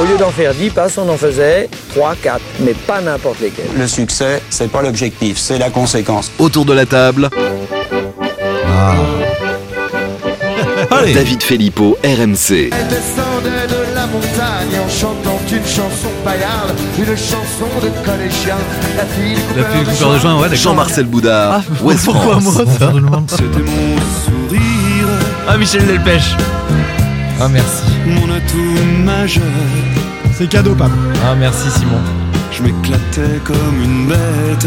Au lieu d'en faire 10 passes, on en faisait 3, 4, mais pas n'importe lesquels. Le succès, c'est pas l'objectif, c'est la conséquence. Autour de la table, Allez. David Filippo, RMC. Elle descendait de la montagne en chantant une chanson paillarde, une chanson de collégien. La fille du coupeur de joint, ouais. Jean-Marcel Boudard, Ah, West pourquoi France. moi ça C'était mon sourire, Ah, Michel Delpech. Ah, merci. mon atout majeur. C'est cadeau, Pam. Ah, merci Simon. Je m'éclatais comme une bête.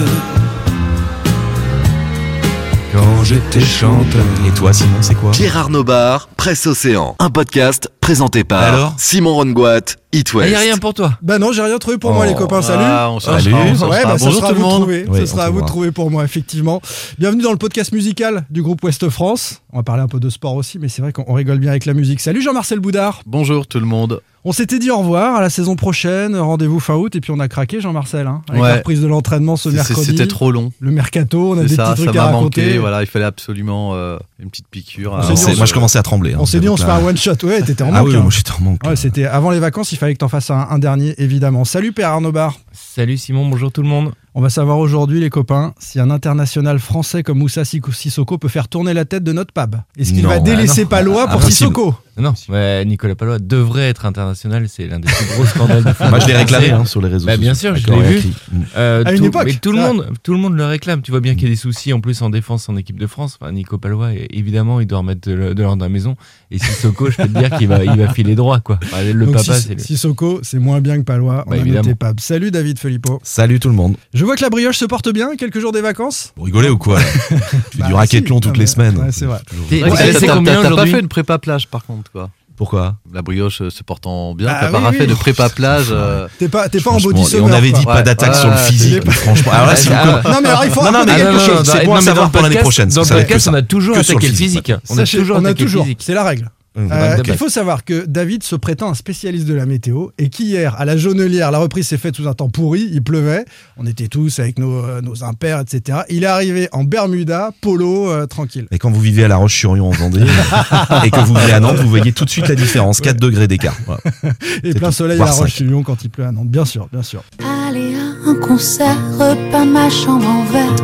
Quand j'étais chanteur. Et toi, Simon, c'est quoi Gérard Nobar, Presse Océan. Un podcast présenté par Alors Simon Rongoat, It Il West. n'y a rien pour toi. Bah non, j'ai rien trouvé pour moi, les copains. Salut. Ah, on s'en Salut. sera, on s'en Ouais, sera. bah, ça Bonjour sera tout à le vous de monde. trouver. Oui, ce sera à vous de trouver pour moi, effectivement. Bienvenue dans le podcast musical du groupe Ouest France. On va parler un peu de sport aussi, mais c'est vrai qu'on rigole bien avec la musique. Salut Jean-Marcel Boudard. Bonjour tout le monde. On s'était dit au revoir à la saison prochaine, rendez-vous fin août, et puis on a craqué, Jean-Marcel, hein, avec Ouais. la reprise de l'entraînement ce mercredi. C'était trop long. Le mercato, on a des ça, petits ça trucs à m'a raconter. manqué. Voilà, il fallait absolument euh, une petite piqûre. On moi, je commençais à trembler. On s'est dit, on se fait un one shot. Ouais, t'étais en manque. Ah oui, hein. moi j'étais en manque. Ouais, c'était avant les vacances, il fallait que t'en fasses un, un dernier, évidemment. Salut Père Arnaud Bar. Salut Simon, bonjour tout le monde. On va savoir aujourd'hui, les copains, si un international français comme Moussa Siko- Sissoko peut faire tourner la tête de notre pab. Est-ce qu'il va délaisser Ah non. Palois pour Impossible. Sissoko Non, ouais, Nicolas Palois devrait être international, c'est l'un des plus gros scandales de football. Moi je l'ai réclamé hein, sur les réseaux Bah, sociaux. bien sûr, je l'ai vu. Mm. Euh, À une époque, mais tout le monde, tout le monde le réclame. Tu vois bien qu'il y a des soucis en plus en défense en équipe de France. Enfin, Nico Palois, évidemment, il doit remettre de, l'ordre dans la maison. Et Sissoko, je peux te dire qu'il va, il va filer droit, quoi. Enfin, le Donc, papa, c'est le- Sissoko, c'est moins bien que Palois. On Bah, a évidemment. noté pab. Salut David Filippo. Salut tout le monde. Je vois que la brioche se porte bien, quelques jours des vacances. Vous rigolez ou quoi Tu fais Bah, du racketlon si. toutes les semaines. ouais, c'est vrai. T'as- pas fait une prépa plage par contre quoi. Pourquoi? La brioche euh, se portant bien, Bah t'as oui, pas oui. fait de prépa plage. euh, T'es pas, t'es pas en body summer, On avait quoi. dit pas Ouais. d'attaque Ouais, sur le physique, franchement. Alors là, Ah, si ah, vous ah, Non mais alors il faut Non, non, mais Ah, quelque non, chose, c'est bon à mais savoir pour l'année prochaine. Dans le podcast, on a toujours attaqué le physique. On a toujours attaqué le physique. c'est la règle. Hum, Euh, blague. faut savoir que David se prétend un spécialiste de la météo et qu'hier, à la Jaunelière, la reprise s'est faite sous un temps pourri, il pleuvait, on était tous avec nos, euh, nos impairs, etc. Il est arrivé en Bermuda, polo, euh, tranquille. Et quand vous vivez à La Roche-sur-Yon en Vendée et que vous vivez à Nantes, vous voyez tout de suite la différence. 4 degrés d'écart. Voilà. Et plein tout. soleil à la. Roche-sur-Yon quand il pleut à Nantes, bien sûr, bien sûr. Aller à un concert, repas ma chambre en verre.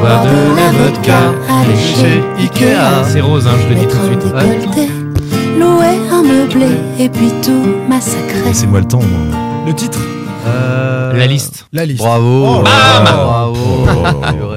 Boire de la vodka, aller chez Ikea. C'est rose, hein, je le dis tout de suite. Ouais. Louer un meublé et puis tout massacrer. Laissez-moi le temps. moi. Le titre euh, La liste. La liste. Bravo. Oh, Bam Bravo.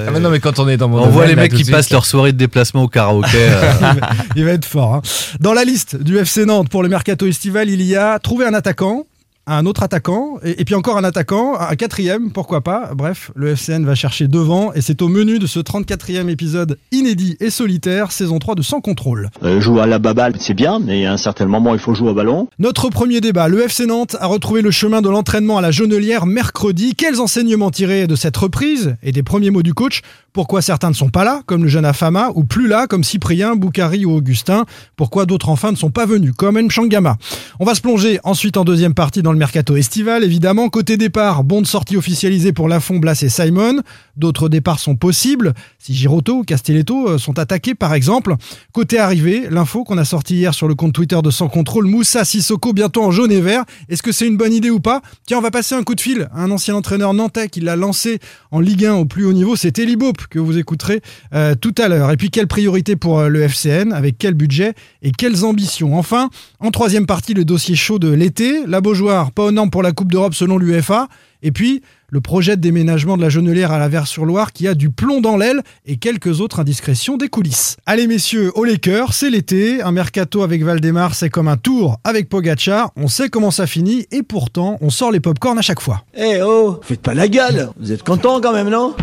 Ah, mais non, mais quand on est dans mon On voit les là, mecs tout qui de passent leur soirée de déplacement au karaoké. euh, Il va être fort. hein. Dans la liste du FC Nantes pour le mercato estival, il y a trouver un attaquant, un autre attaquant, et, et puis encore un attaquant, un quatrième, pourquoi pas. Bref, le FCN va chercher devant, et c'est au menu de ce 34e épisode inédit et solitaire, saison 3 de Sans Contrôle. Euh, jouer à la baballe, c'est bien, mais à un certain moment, il faut jouer au ballon. Notre premier débat, le FC Nantes a retrouvé le chemin de l'entraînement à la Jaunelière mercredi. Quels enseignements tirer de cette reprise et des premiers mots du coach? Pourquoi certains ne sont pas là, comme le jeune Afama, ou plus là, comme Cyprien, Boukari ou Augustin? Pourquoi d'autres enfin ne sont pas venus, comme Nchangama On va se plonger ensuite en deuxième partie dans le mercato estival, évidemment. Côté départ, bon de sortie officialisée pour Lafont, Blas et Simon. D'autres départs sont possibles, si Giroto ou Castelletto euh, sont attaqués par exemple. Côté arrivée, l'info qu'on a sortie hier sur le compte Twitter de Sans Contrôle, Moussa Sissoko bientôt en jaune et vert. Est-ce que c'est une bonne idée ou pas? Tiens, on va passer un coup de fil à un ancien entraîneur nantais qui l'a lancé en Ligue 1 au plus haut niveau, c'est Eli Bope que vous écouterez euh, tout à l'heure. Et puis quelle priorité pour euh, le FCN, avec quel budget et quelles ambitions? Enfin, en troisième partie, le dossier chaud de l'été, la Beaujoire, pas aux normes pour la Coupe d'Europe selon l'UEFA. Et puis, le projet de déménagement de la Genelière à la Vers-sur-Loire qui a du plomb dans l'aile et quelques autres indiscrétions des coulisses. Allez messieurs, au Laker, c'est l'été, un mercato avec Valdemar, c'est comme un tour avec Pogacar, on sait comment ça finit et pourtant, on sort les popcorn à chaque fois. Eh oh, faites pas la gueule Vous êtes contents quand même, non?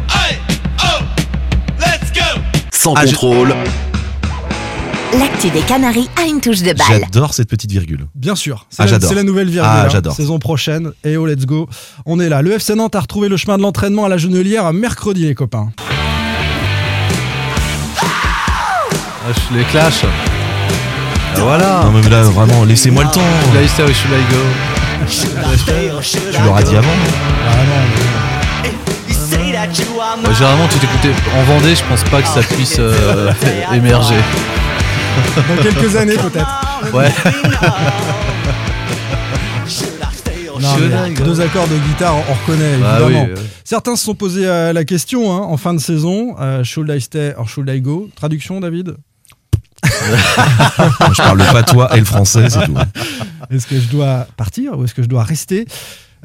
Sans Ah, je- contrôle, L'actu des Canaries a une touche de balle. J'adore cette petite virgule. Bien sûr, c'est Ah, la, j'adore. c'est la nouvelle virgule. Ah, hein. j'adore. Saison prochaine, et oh let's go. On est là. Le FC Nantes a retrouvé le chemin de l'entraînement à la Genelière à mercredi les copains. Ah, je les clash. Ah, voilà. Non mais là vraiment, laissez-moi le temps. Should I should I go Tu l'auras dit avant. Bah, Généralement, tu t'écoutais en Vendée, je pense pas que ça puisse euh, émerger. Dans quelques années peut-être. Ouais. Non, deux accords de guitare, on reconnaît Bah évidemment. oui, ouais. Certains se sont posés euh, la question hein, en fin de saison. euh, should I stay or should I go? Traduction, David? Je parle le patois et le français, c'est tout. Est-ce que je dois partir ou est-ce que je dois rester?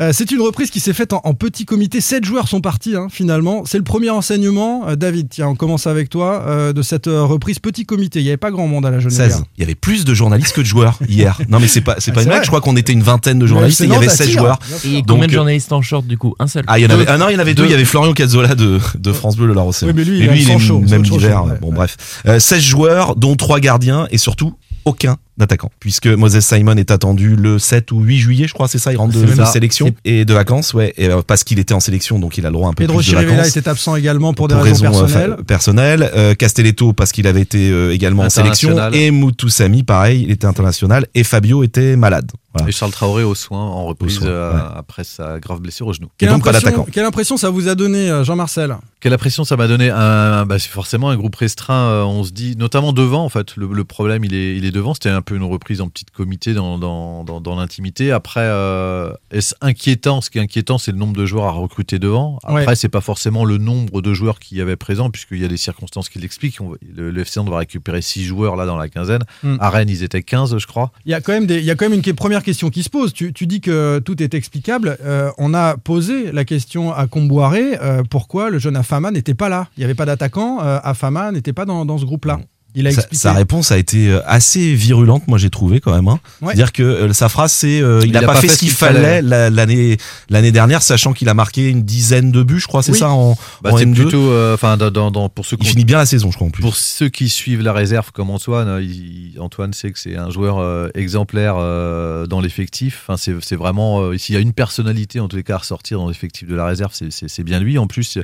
Euh, c'est une reprise qui s'est faite en, en petit comité. Sept joueurs sont partis hein, finalement. C'est le premier enseignement. Euh, David, tiens, on commence avec toi euh, de cette euh, reprise petit comité. Il n'y avait pas grand monde à la jeunesse. 16. Il y avait plus de journalistes que de joueurs hier. Non mais c'est pas c'est Ah, pas une blague, je crois qu'on était une vingtaine de journalistes et il y avait FC 16 Nantes joueurs. Et Donc, combien de journalistes en short du coup? Un seul. Ah, il y en avait Deux. ah non, il y en avait deux, Deux. il y avait Florian Cazzola de, de France Bleu le La Rochelle. Oui, mais lui, il est en est chaud, même d'hiver. ouais, bon bref. Euh, 16 joueurs dont 3 gardiens et surtout aucun d'attaquant puisque Moses Simon est attendu le 7 ou 8 juillet je crois c'est ça il rentre de, sélection et de vacances ouais et, euh, parce qu'il était en sélection donc il a le droit un peu Pedro plus de Chirivella vacances était absent également pour des pour raisons, raisons, euh, personnelles. Euh, Castelletto parce qu'il avait été euh, également en sélection et Moutoussamy pareil il était international et Fabio était malade voilà. Et Charles Traoré au soin en reprise soin, euh, ouais. après sa grave blessure au genou. Quelle, donc impression, quelle impression ça vous a donné, Jean-Marcel? Quelle impression ça m'a donné un, bah, C'est forcément un groupe restreint. on se dit, notamment devant, en fait, le, le problème il est, il est devant. C'était un peu une reprise en petit comité dans, dans, dans, dans l'intimité. Après, euh, est-ce inquiétant Ce qui est inquiétant, c'est le nombre de joueurs à recruter devant. Après, Ouais. c'est pas forcément le nombre de joueurs qui y avait présent, puisqu'il y a des circonstances qui l'expliquent. Le, le FC Nantes va récupérer 6 joueurs là dans la quinzaine. Hmm. À Rennes, ils étaient 15, je crois. Il y a quand même, des, il y a quand même une première question qui se pose. Tu, tu dis que tout est explicable. Euh, on a posé la question à Comboiré euh, pourquoi le jeune Afama n'était pas là? Il n'y avait pas d'attaquant. Afama n'était pas dans, dans ce groupe-là. Il a Sa, expliqué. sa réponse a été euh, assez virulente, moi j'ai trouvé quand même. hein. Ouais. C'est-à-dire que euh, sa phrase c'est euh, il, Il n'a a pas, fait ce qu'il fallait la- l'année l'année dernière, sachant qu'il a marqué une dizaine de buts, je crois, c'est Oui. ça en, Bah, en c'est M2. plutôt, euh, enfin, dans, dans- dans- pour ceux Il qui ont finit bien la saison, je crois en plus. Pour ceux qui suivent la réserve comme Antoine, il- Antoine sait que c'est un joueur euh, exemplaire euh, dans l'effectif. Enfin, c'est vraiment, euh, s'il y a une personnalité en tous les cas à ressortir dans l'effectif de la réserve, c'est- bien lui. En plus,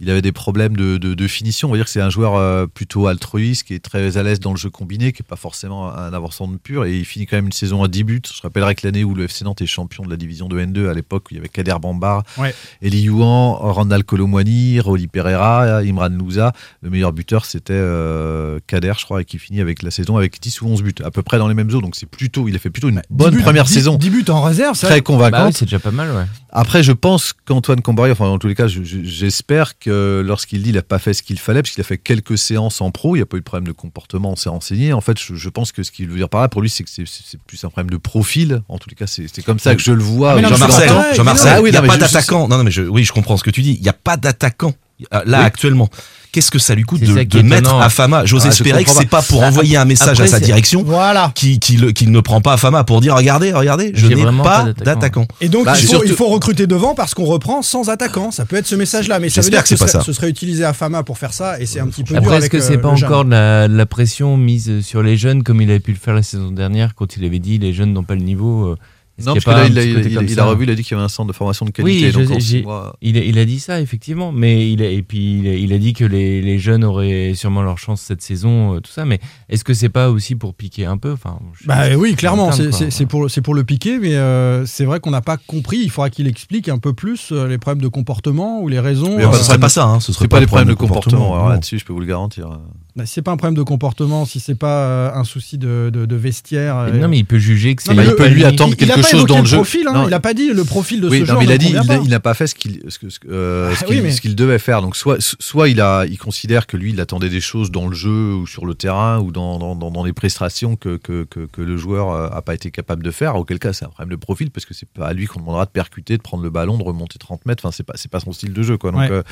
il avait des problèmes de, de- de finition. On va dire que c'est un joueur euh, plutôt altruiste, qui est très à l'aise dans le jeu combiné, qui est pas forcément un avançant de pur. Et il finit quand même une saison à 10 buts. Je rappellerai que l'année où le FC Nantes est champion de la division de N2, à l'époque, où il y avait Kader Bambar, Ouais. Eli Youan, Randall Colomwani, Rolly Pereira, Imran Louza. Le meilleur buteur, c'était euh, Kader, je crois, et qui finit avec la saison avec 10 ou 11 buts, à peu près dans les mêmes eaux. Donc c'est plutôt, il a fait plutôt une bonne 10 buts- première 10 saison. 10 buts en réserve, ça. Très Bah convaincante. oui, c'est déjà pas mal, ouais. Après, je pense qu'Antoine Combarry, enfin, en tous les cas, je- je- j'espère que lorsqu'il dit il n'a pas fait ce qu'il fallait, parce qu'il a fait quelques séances en pro, il n'y a pas eu de problème de comportement, on s'est renseigné. En fait, je, je pense que ce qu'il veut dire par là, pour lui, c'est que c'est- plus un problème de profil. En tous les cas, c'est comme ça que je le vois. Ah, Jean-Marcel, Jean-Marcel, Ah oui, il n'y a pas d'attaquant. Non, non, mais je, oui, je comprends ce que tu dis. Il n'y a pas d'attaquant. euh, Là, Oui. actuellement. Qu'est-ce que ça lui coûte de, mettre étonnant. à Fama J'ose Ah, espérer que c'est pas pour Bah, envoyer un message après, à sa direction Voilà. qui, qui, qu'il ne prend pas à Fama pour dire regardez, regardez, je n'ai pas pas d'attaquant. Et donc, Bah, il, faut, surtout- il faut recruter devant parce qu'on reprend sans attaquant. Ça peut être ce message-là. Mais ça veut J'espère dire que c'est ce pas serait, ça. ce serait utilisé à Fama pour faire ça. Et c'est un petit peu dur Après, est-ce que euh, c'est pas le jeune. encore de la, pression mise sur les jeunes comme il avait pu le faire la saison dernière quand il avait dit les jeunes n'ont pas le niveau euh, Non, parce a que pas là, il, a, il- il revu, il a dit qu'il y avait un centre de formation de qualité. Oui, donc mois- il, a, il a dit ça effectivement, mais il a, et puis il a, il a dit que les, les jeunes auraient sûrement leur chance cette saison, euh, tout ça. Mais est-ce que c'est pas aussi pour piquer un peu Enfin, Bah oui, clairement, c'est- pour, c'est pour le piquer, mais euh, c'est vrai qu'on n'a pas compris. Il faudra qu'il explique un peu plus euh, les problèmes de comportement ou les raisons. Mais Euh, ce serait pas ça, hein, ce serait C'est pas les problèmes de comportement, là-dessus, je peux vous le garantir. bah, si c'est pas un problème de comportement, si c'est pas euh, un souci de, de- de vestiaire. euh, non, mais il peut juger que c'est. Il peut lui attendre quelque pas choses dans le le jeu. profil, hein. Il a pas dit le profil de Oui, ce non, joueur. mais il a dit, il, n'a pas fait ce qu'il ce que- ce que- euh, ce qu'il oui, mais- ce qu'il devait faire. Donc soit, soit il a, il considère que lui, il attendait des choses dans le jeu ou sur le terrain ou dans, dans, dans- dans les prestations que, que, que, que le joueur euh, a pas été capable de faire. Auquel cas, c'est un problème de profil parce que c'est pas à lui qu'on demandera de percuter, de prendre le ballon, de remonter 30 mètres. Enfin, c'est pas, c'est pas son style de jeu, quoi. Donc, Ouais. euh,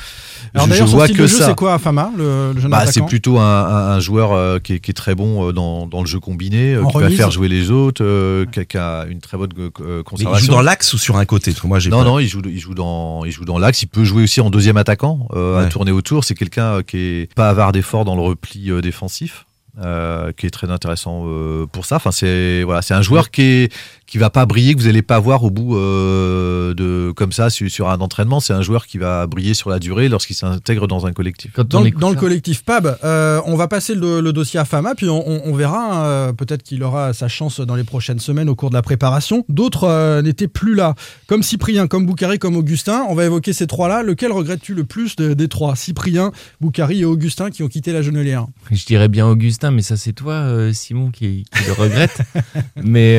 Alors d'ailleurs, son style de jeu, c'est quoi Fama, le, le jeune Bah, c'est plutôt un, joueur euh, qui, est, qui est très bon euh, dans, le jeu combiné, euh, qui va faire jouer les autres, euh, qui a une très bonne euh, Mais conservation. il joue dans l'axe ou sur un côté Parce que moi, j'ai Non, pas- non, il joue, il joue dans, il joue dans l'axe. Il peut jouer aussi en deuxième attaquant, euh, à tourner autour. C'est quelqu'un euh, qui est pas avare d'efforts dans le repli euh, défensif. euh, qui est très intéressant euh, pour ça. Enfin, c'est voilà, c'est un joueur qui est qui va pas briller, que vous allez pas voir au bout euh, de comme ça sur, sur un entraînement. C'est un joueur qui va briller sur la durée lorsqu'il s'intègre dans un collectif. Dans, le- dans le collectif PAB, euh, on va passer le, le dossier à Fama, puis on, on- on verra. euh, Peut-être qu'il aura sa chance dans les prochaines semaines au cours de la préparation. D'autres euh, n'étaient plus là, comme Cyprien, comme Boukari, comme Augustin. On va évoquer ces trois-là. Lequel regrettes-tu le plus de- des trois? Cyprien, Boukari et Augustin qui ont quitté la Genelière Je dirais bien Augustin, mais ça c'est toi, Simon, qui, qui le regrette. mais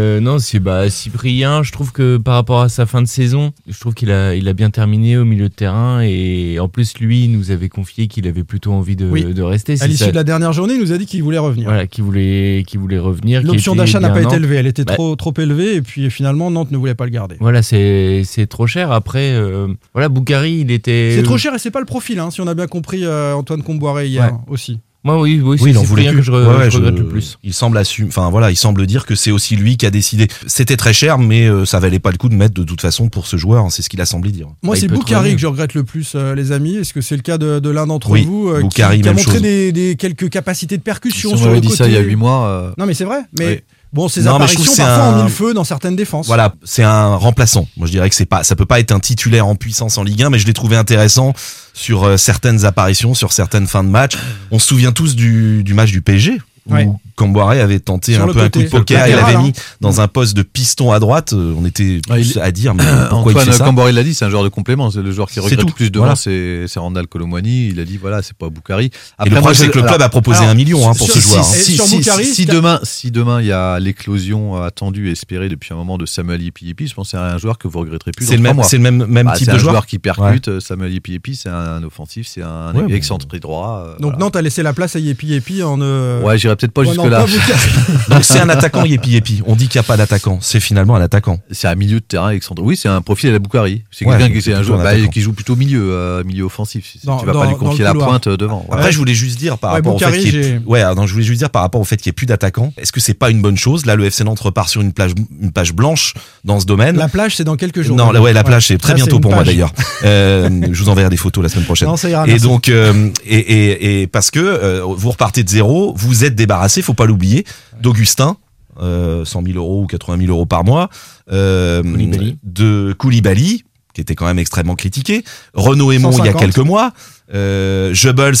euh, non, c'est bah, Cyprien. Je trouve que par rapport à sa fin de saison, je trouve qu'il a, il a bien terminé au milieu de terrain. Et en plus, lui, il nous avait confié qu'il avait plutôt envie de, Oui. de rester. À l'issue de la dernière journée, il nous a dit qu'il voulait revenir. Voilà, qui voulait, voulait revenir. L'option d'achat n'a pas été élevée, elle était Bah, trop, trop élevée, et puis finalement, Nantes ne voulait pas le garder. Voilà, c'est c'est trop cher. Après, euh, voilà, Boukari, il était. C'est trop cher et c'est pas le profil, hein, si on a bien compris euh, Antoine Comboiré hier Ouais. aussi. Moi, oui, oui, Oui, il en c'est voulait Cyprien plus. que je, re- Ouais, ouais, je regrette je- le plus. Il semble assumer, enfin voilà, il semble dire que c'est aussi lui qui a décidé. C'était très cher, mais euh, ça valait pas le coup de mettre de toute façon pour ce joueur. hein, C'est ce qu'il a semblé dire. Moi, Bah, c'est Boukari que je regrette le plus, euh, les amis. Est-ce que c'est le cas de, de l'un d'entre Oui, vous euh, qui- Boukari, qui, a montré des, des- quelques capacités de percussion Si on sur le m'avait dit côté ça il y a 8 mois. euh, Non, mais c'est vrai. Mais Oui. Bon, ces Non, apparitions parfois un- en mille feux dans certaines défenses. Voilà, c'est un remplaçant. Moi, je dirais que c'est pas, ça peut pas être un titulaire en puissance en Ligue 1, mais je l'ai trouvé intéressant sur euh, certaines apparitions, sur certaines fins de match. On se souvient tous du, du match du PSG. Où Ouais. Avait tenté Sur un peu un coup de poker, il l'avait mis dans un poste de piston à droite. Euh, On était Ah, tous il- à dire, mais pourquoi Antoine il fait ça Camboré l'a dit, c'est un joueur de complément. C'est le joueur qui tout. le plus devant, Voilà. c'est Randall Colomwani. Il a dit voilà, c'est pas Boukari. Et Après, le moi, c'est que le club alors, a proposé alors, un million hein, pour sur- ce joueur. si- hein. Et si, si- si demain, si demain il y a l'éclosion attendue et espérée depuis un moment de Samuel Yepi je pense que c'est un joueur que vous regretterez plus. C'est le dans trois même, mois. c'est le même, même Bah, type de joueur. joueur qui percute. euh, Samuel Yepi c'est un offensif, c'est un Ouais, excentré droit. euh, Donc. Nantes a laissé la place à Yepi en. Ouais, j'irai peut-être pas prenant jusque là. Boukari. Donc c'est un attaquant Yepi Yepi. On dit qu'il n'y a pas d'attaquant. C'est finalement un attaquant. C'est un milieu de terrain excentré. Oui, c'est un profil à la Boukari. C'est Ouais, quelqu'un qui, c'est un joueur bah, qui joue plutôt milieu, euh, milieu offensif. Dans- tu vas dans- pas lui confier la pointe devant. Après, je voulais juste dire par Ouais, rapport au fait qu'il y ait ouais, non, je voulais juste dire par rapport au fait qu'il n'y ait plus d'attaquants. Est-ce que c'est pas une bonne chose Là, le FC Nantes repart sur une plage, une page blanche dans ce domaine? La plage, c'est dans quelques jours. non, ouais, la plage, c'est très bientôt pour moi d'ailleurs. Euh, je vous enverrai des photos la semaine prochaine. Non, ça ira, et donc, euh, et, parce que vous repartez de zéro, vous êtes débarrassé, faut pas l'oublier, d'Augustin. Euh, 100 000 euros ou 80 000 euros par mois, euh, Koulibaly. de Koulibaly, qui était quand même extrêmement critiqué, Renaud Aymon il y a 150. quelques mois, euh, 80.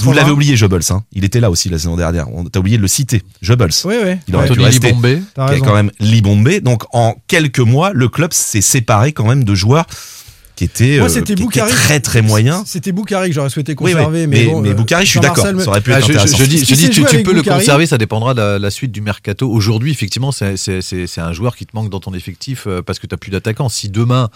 vous l'avez oublié Goebbels, hein. il était là aussi la saison dernière, on t'a oublié de le citer, Goebbels. Oui, oui. Il aurait pu Anthony rester, Libombé. Qui est quand même Libombé. Donc en quelques mois, le club s'est séparé quand même de joueurs qui Moi, euh, c'était qui très très moyens. C'était Boukari que j'aurais souhaité Oui, oui. conserver. mais, mais, bon, mais euh, Boukari, je suis d'accord, ça aurait pu Ah, être je, je- intéressant. je dis, je tu, peux le conserver, ça dépendra de la, la suite du mercato. Aujourd'hui, effectivement, c'est c'est- c'est- c'est un joueur qui te manque dans ton effectif euh, parce que tu n'as plus d'attaquant. Si demain,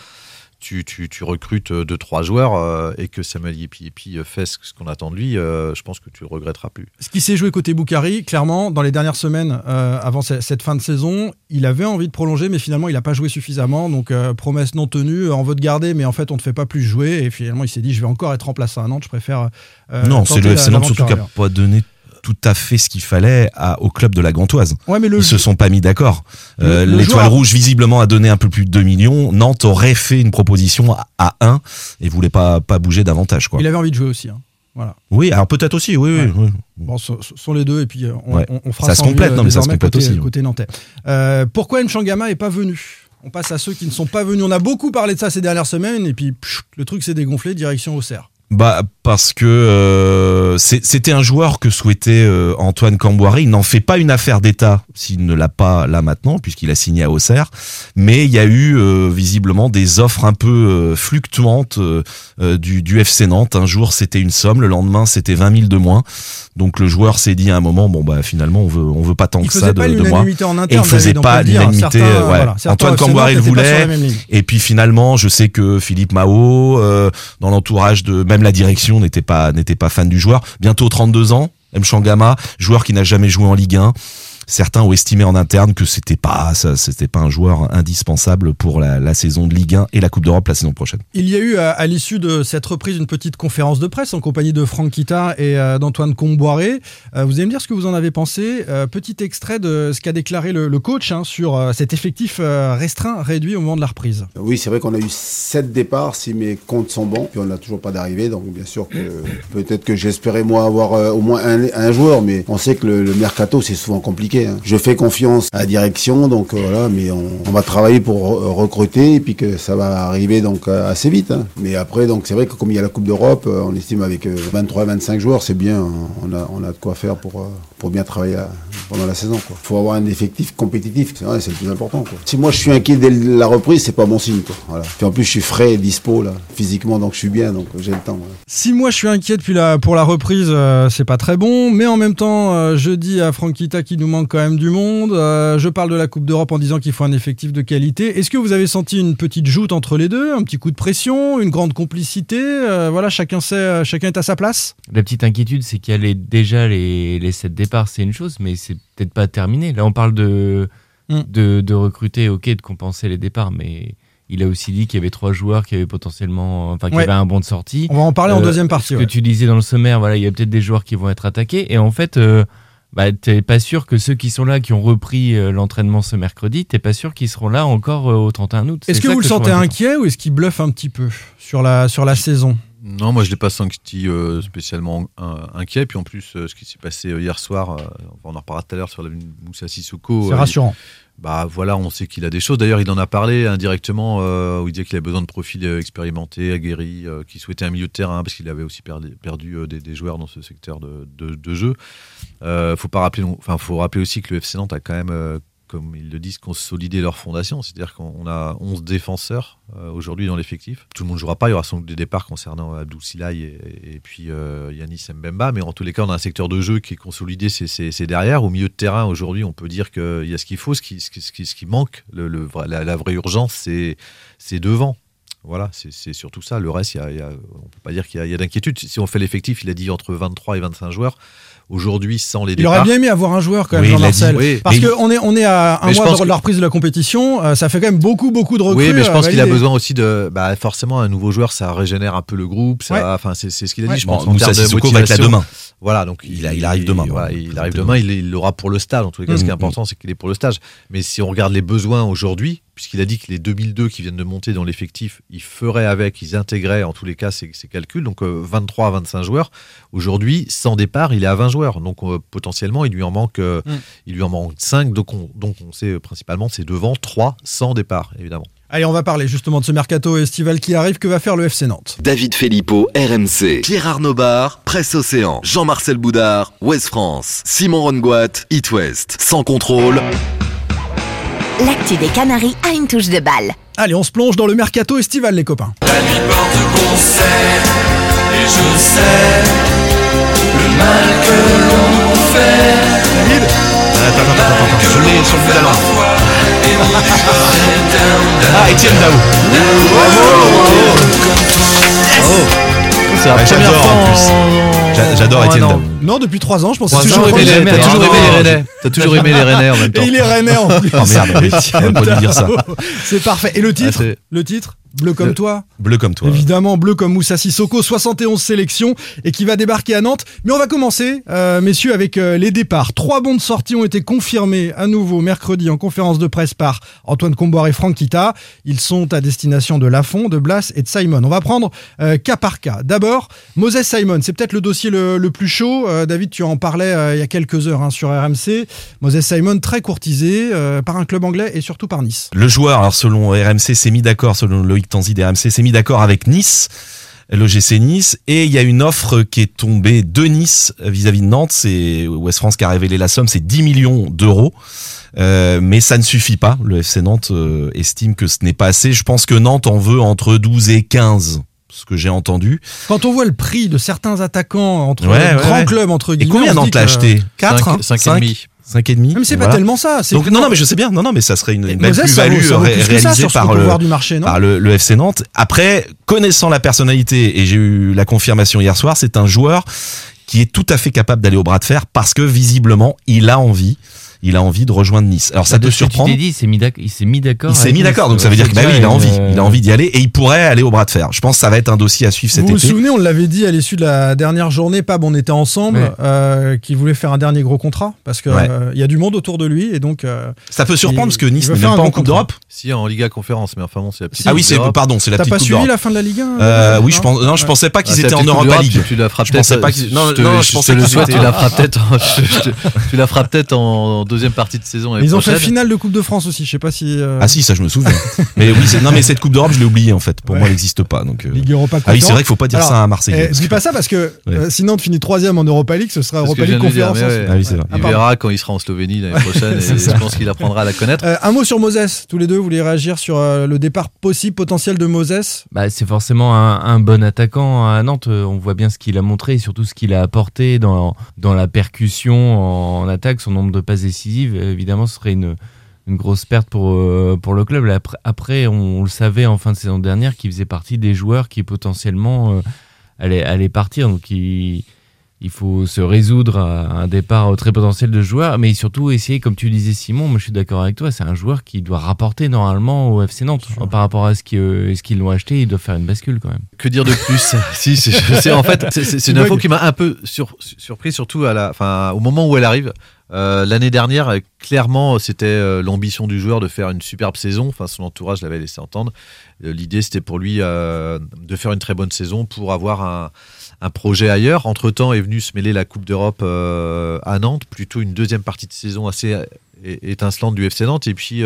tu, tu, tu recrutes euh, deux, trois joueurs euh, et que Samuel Yepi Yepi fait ce, ce qu'on attend de lui, euh, je pense que tu le regretteras plus. Ce qui s'est joué côté Boukari, clairement, dans les dernières semaines euh, avant ce- cette fin de saison, il avait envie de prolonger, mais finalement, il n'a pas joué suffisamment. Donc, euh, promesse non tenue, on veut te garder, mais en fait, on ne te fait pas plus jouer. Et finalement, il s'est dit, je vais encore être remplaçant à Nantes, je préfère. euh, non, c'est le FC Nantes surtout qui n'a pas donné tout à fait ce qu'il fallait à- au club de la Gantoise. Ouais, mais le Ils se sont pas mis d'accord. Euh, Le- le L'étoile rouge visiblement a donné un peu plus de 2 millions. Nantes aurait fait une proposition à, à 1 et voulait pas pas bouger davantage quoi. Il avait envie de jouer aussi. hein. Voilà. Oui, alors peut-être aussi, oui, oui, oui. Bon, ce, sont les deux, et puis euh, on, Ouais. on- on fera Ça se complète, lui, non, mais ça se complète côté, aussi, ouais. côté nantais. Euh, pourquoi Mchangama est pas venu? On passe à ceux qui ne sont pas venus. On a beaucoup parlé de ça ces dernières semaines, et puis pff, le truc s'est dégonflé, direction Auxerre. Bah parce que euh, c'était un joueur que souhaitait euh, Antoine Camboiré. Il n'en fait pas une affaire d'État s'il ne l'a pas là maintenant puisqu'il a signé à Auxerre. Mais il y a eu euh, visiblement des offres un peu euh, fluctuantes euh, euh, du, du FC Nantes. Un jour c'était une somme, le lendemain c'était 20 000 de moins. Donc le joueur s'est dit à un moment bon bah finalement on veut on veut pas tant Il que ça de, de moi. interne, Et il faisait pas l'unanimité. Ouais. voilà, Antoine Camboiré le voulait. Et puis finalement, je sais que Philippe Mao, euh, dans l'entourage de même la direction, n'était pas n'était pas fan du joueur. Bientôt 32 ans, M. Shangama, joueur qui n'a jamais joué en Ligue 1. Certains ont estimé en interne que c'était pas ça, c'était pas un joueur indispensable pour la, la saison de Ligue 1 et la Coupe d'Europe la saison prochaine. Il y a eu à, à l'issue de cette reprise une petite conférence de presse en compagnie de Franck Kita et euh, d'Antoine Comboiré. Euh, vous allez me dire ce que vous en avez pensé. Euh, petit extrait de ce qu'a déclaré le, le coach hein, sur euh, cet effectif euh, restreint, réduit au moment de la reprise. Oui, c'est vrai qu'on a eu 7 départs si mes comptes sont bons, puis on n'a toujours pas d'arrivée, donc bien sûr que peut-être que j'espérais moi avoir euh, au moins un, un joueur, mais on sait que le, le mercato c'est souvent compliqué. Hein. Je fais confiance à la direction, donc euh, voilà, mais on, va travailler pour re- recruter et puis que ça va arriver donc euh, assez vite. hein. Mais après, donc c'est vrai que comme il y a la Coupe d'Europe, euh, on estime avec 23-25 joueurs, c'est bien, hein. on a, on a de quoi faire pour, euh, pour bien travailler là, pendant la saison. Il faut avoir un effectif compétitif, c'est le plus important. Quoi. Si moi je suis inquiet dès la reprise, c'est pas bon signe. Quoi. Voilà. Puis en plus, je suis frais et dispo là, physiquement, donc je suis bien, donc j'ai le temps. voilà. Si moi je suis inquiet depuis la, pour la reprise, euh, c'est pas très bon. Mais en même temps, euh, je dis à Franck Kita qu'il nous manque quand même du monde. Euh, je parle de la Coupe d'Europe en disant qu'il faut un effectif de qualité. Est-ce que vous avez senti une petite joute entre les deux, un petit coup de pression, une grande complicité Euh, Voilà, chacun sait, euh, chacun est à sa place? La petite inquiétude, c'est qu'il y a les- déjà les, les 7 départs, c'est une chose, mais c'est peut-être pas terminé. Là, on parle de, Mm. de, de recruter, ok, de compenser les départs, mais il a aussi dit qu'il y avait trois joueurs qui avaient potentiellement, enfin, qui Ouais. avaient un bon de sortie. On va en parler en Euh, deuxième partie. Ce que tu disais dans le sommaire, voilà, il y a peut-être des joueurs qui vont être attaqués, et en fait, euh, bah, t'es pas sûr que ceux qui sont là, qui ont repris euh, l'entraînement ce mercredi, t'es pas sûr qu'ils seront là encore euh, au 31 août. Est-ce que vous le sentez inquiet ou est-ce qu'il bluffe un petit peu sur la, sur la saison? Non, moi je l'ai pas senti euh, spécialement euh, inquiet. Puis en plus, euh, ce qui s'est passé hier soir, on en reparlera tout à l'heure sur la Moussa Sissoko. C'est rassurant. il- bah voilà, on sait qu'il a des choses. D'ailleurs, il en a parlé indirectement euh, où il disait qu'il a besoin de profils expérimentés, aguerris, euh, qui souhaitait un milieu de terrain parce qu'il avait aussi perdu, perdu des, des joueurs dans ce secteur de, de- de jeu. Faut pas rappeler, enfin faut rappeler aussi que le FC Nantes a quand même comme ils le disent, consolidé leur fondation. C'est-à-dire qu'on a 11 défenseurs euh, aujourd'hui dans l'effectif. Tout le monde ne jouera pas. Il y aura sans doute des départs concernant Abdou Silaï et, puis euh, Yanis Mbemba. Mais en tous les cas, on a un secteur de jeu qui est consolidé, c'est- derrière. Au milieu de terrain, aujourd'hui, on peut dire qu'il y a ce qu'il faut. Ce qui, manque, la, vraie urgence, c'est devant. Voilà, c'est surtout ça. Le reste, y a- on ne peut pas dire qu'il y a, a d'inquiétude. Si on fait l'effectif, il a dit entre 23 et 25 joueurs. Aujourd'hui, sans les Il départs. aurait bien aimé avoir un joueur quand même, Oui, il l'a Jean-Marcel. Oui. Parce qu'on est, on est à un mois de que- la reprise de la compétition. euh, ça fait quand même beaucoup, beaucoup de recrues. Oui, mais je à pense qu'il a besoin aussi de. Bah, forcément, un nouveau joueur, ça régénère un peu le groupe. Ça, Ouais. Enfin, c'est ce qu'il a dit. Ouais. Je Bon, pense en Moussa termes de Sissoko va être là motivation. demain. Voilà, donc Il a- il arrive demain, voilà, bon, il arrive demain. Il il l'aura pour le stage. En tous les cas, ce qui est Mhm. important, c'est qu'il est pour le stage. Mais si on regarde les besoins aujourd'hui, puisqu'il a dit que les 2002 qui viennent de monter dans l'effectif, ils feraient avec, ils intégraient en tous les cas ces, ces calculs. Donc euh, 23 à 25 joueurs. Aujourd'hui, sans départ, il est à 20 joueurs. Donc euh, potentiellement, il lui en manque, euh, Mm. il lui en manque 5. Donc on, donc on sait euh, principalement c'est devant 3 sans départ, évidemment. Allez, on va parler justement de ce mercato estival qui arrive. Que va faire le FC Nantes? David Filippo, RMC. Pierre Arnaud Bar, Presse Océan. Jean-Marcel Boudard, Ouest France. Simon Rongoat, It West. Sans contrôle. L'actu des Canaries a une touche de balle. Allez, on se plonge dans le mercato estival, les copains. La nuit porte conseil et je sais le mal que l'on fait. Attends, attends, attends, attends, je l'ai sur le bout de la langue. Ah, Étienne Dao. C'est la Ouais, première j'adore, fois en plus. j'adore Étienne. Dao. Non, depuis trois ans, je pense. T'as que c'est toujours, aimé les, t'as toujours aimé les Rennais. T'as toujours aimé les Rennais en même temps. Et il est rennais en plus. Oh merde, on va pas lui dire ça. C'est parfait. Et le titre? Ah, Le titre? Bleu comme toi Bleu comme toi. Évidemment, bleu comme Moussa Sissoko, 71 sélections et qui va débarquer à Nantes. Mais on va commencer, euh, messieurs, avec euh, les départs. Trois bons de sortie ont été confirmés à nouveau mercredi en conférence de presse par Antoine Comboire et Franck Kita. Ils sont à destination de Lafont, de Blas et de Simon. On va prendre euh, cas par cas. D'abord, Moses Simon, c'est peut-être le dossier le, le plus chaud. David, tu en parlais il y a quelques heures hein, sur RMC. Moses Simon, très courtisé par un club anglais et surtout par Nice. Le joueur, alors selon RMC, s'est mis d'accord, selon Loïc Tanzi d'RMC, s'est mis d'accord avec Nice. l'OGC Nice. Et il y a une offre qui est tombée de Nice vis-à-vis de Nantes. C'est West France qui a révélé la somme, c'est 10 millions d'euros. Euh, mais ça ne suffit pas. Le FC Nantes euh, estime que ce n'est pas assez. Je pense que Nantes en veut entre 12 et 15 ce que j'ai entendu. Quand on voit le prix de certains attaquants entre Ouais, ouais, grands ouais. clubs entre Et guillemets, combien on se Nantes l'a acheté? 4 Cinq- cinq et demi. 5 et demi. Mais c'est pas tellement ça. Donc non non mais je sais bien non non mais ça serait une, une belle plus-value ré- ça réalisée par le du marché, non? par le, le FC Nantes. Après connaissant la personnalité et j'ai eu la confirmation hier soir, c'est un joueur qui est tout à fait capable d'aller au bras de fer parce que visiblement il a envie il a envie de rejoindre Nice. Alors ça De peut que surprendre. dit, il s'est mis d'ac- il s'est mis d'accord. Il s'est mis d'accord, donc ça veut dire C'est que bah oui, il a envie, une- il a envie d'y aller et il pourrait aller au bras de fer. Je pense que ça va être un dossier à suivre cet Vous vous été. souvenez, on l'avait dit à l'issue de la dernière journée, Pab, on était ensemble, Ouais. euh, qui voulait faire un dernier gros contrat parce que Ouais. euh, il y a du monde autour de lui et donc. euh, Ça peut surprendre il- parce que Nice n'est pas en Coupe d'Europe. Si, en Liga Conférence, mais enfin bon, c'est la petite. Ah oui, c'est pardon, c'est la T'as petite pas Coupe suivi d'Europe. la fin de la Ligue 1 Euh, oui, je non pense, non, je pensais pas qu'ils Ah, étaient en Europa League. Tu, la feras Je pensais peut-être. pas non, je pensais étaient- tu la feras peut-être. Tu la feras peut-être en deuxième partie de saison. Ils ont fait finale de Coupe de France aussi, je sais pas si. euh, Ah si, ça je me souviens. mais oui, non mais cette Coupe d'Europe, je l'ai oublié en fait. Pour Ouais. moi, elle n'existe pas. Donc. euh, Ligue Europa Ah oui, c'est vrai qu'il faut pas dire Alors, ça à eh, parce dis pas ça parce que Ouais. euh, sinon, tu finis troisième en Europa League, ce sera Europa je League Conférence. ouais. Ah oui, c'est vrai. Il verra quand il sera en Slovénie l'année prochaine et je pense qu'il apprendra à la connaître. Euh, un mot sur Moses, tous les deux, vous voulez réagir sur euh, le départ possible, potentiel de Moses? Bah, c'est forcément un, un bon attaquant à Nantes. On voit bien ce qu'il a montré et surtout ce qu'il a apporté dans, dans la percussion en, attaque. Son nombre de passes évidemment, ce serait une, une grosse perte pour, euh, pour le club. Après, après, on, le savait en fin de saison dernière qu'il faisait partie des joueurs qui potentiellement euh, allaient, allaient partir. Donc, il, il faut se résoudre à un départ très potentiel de joueur, mais surtout essayer, comme tu disais Simon, moi je suis d'accord avec toi, c'est un joueur qui doit rapporter normalement au FC Nantes. Par rapport à ce qu'ils euh, qu'ils l'ont acheté, il doit faire une bascule quand même. Que dire de plus Si, c'est en fait, c'est- une info qui m'a un peu sur- surpris, surtout à la, enfin, au moment où elle arrive. Euh, L'année dernière, euh, clairement, c'était euh, l'ambition du joueur de faire une superbe saison. Enfin, son entourage l'avait laissé entendre. L'idée, c'était pour lui de faire une très bonne saison pour avoir un, projet ailleurs. Entre temps, est venu se mêler la Coupe d'Europe à Nantes, plutôt une deuxième partie de saison assez étincelante du FC Nantes. Et puis,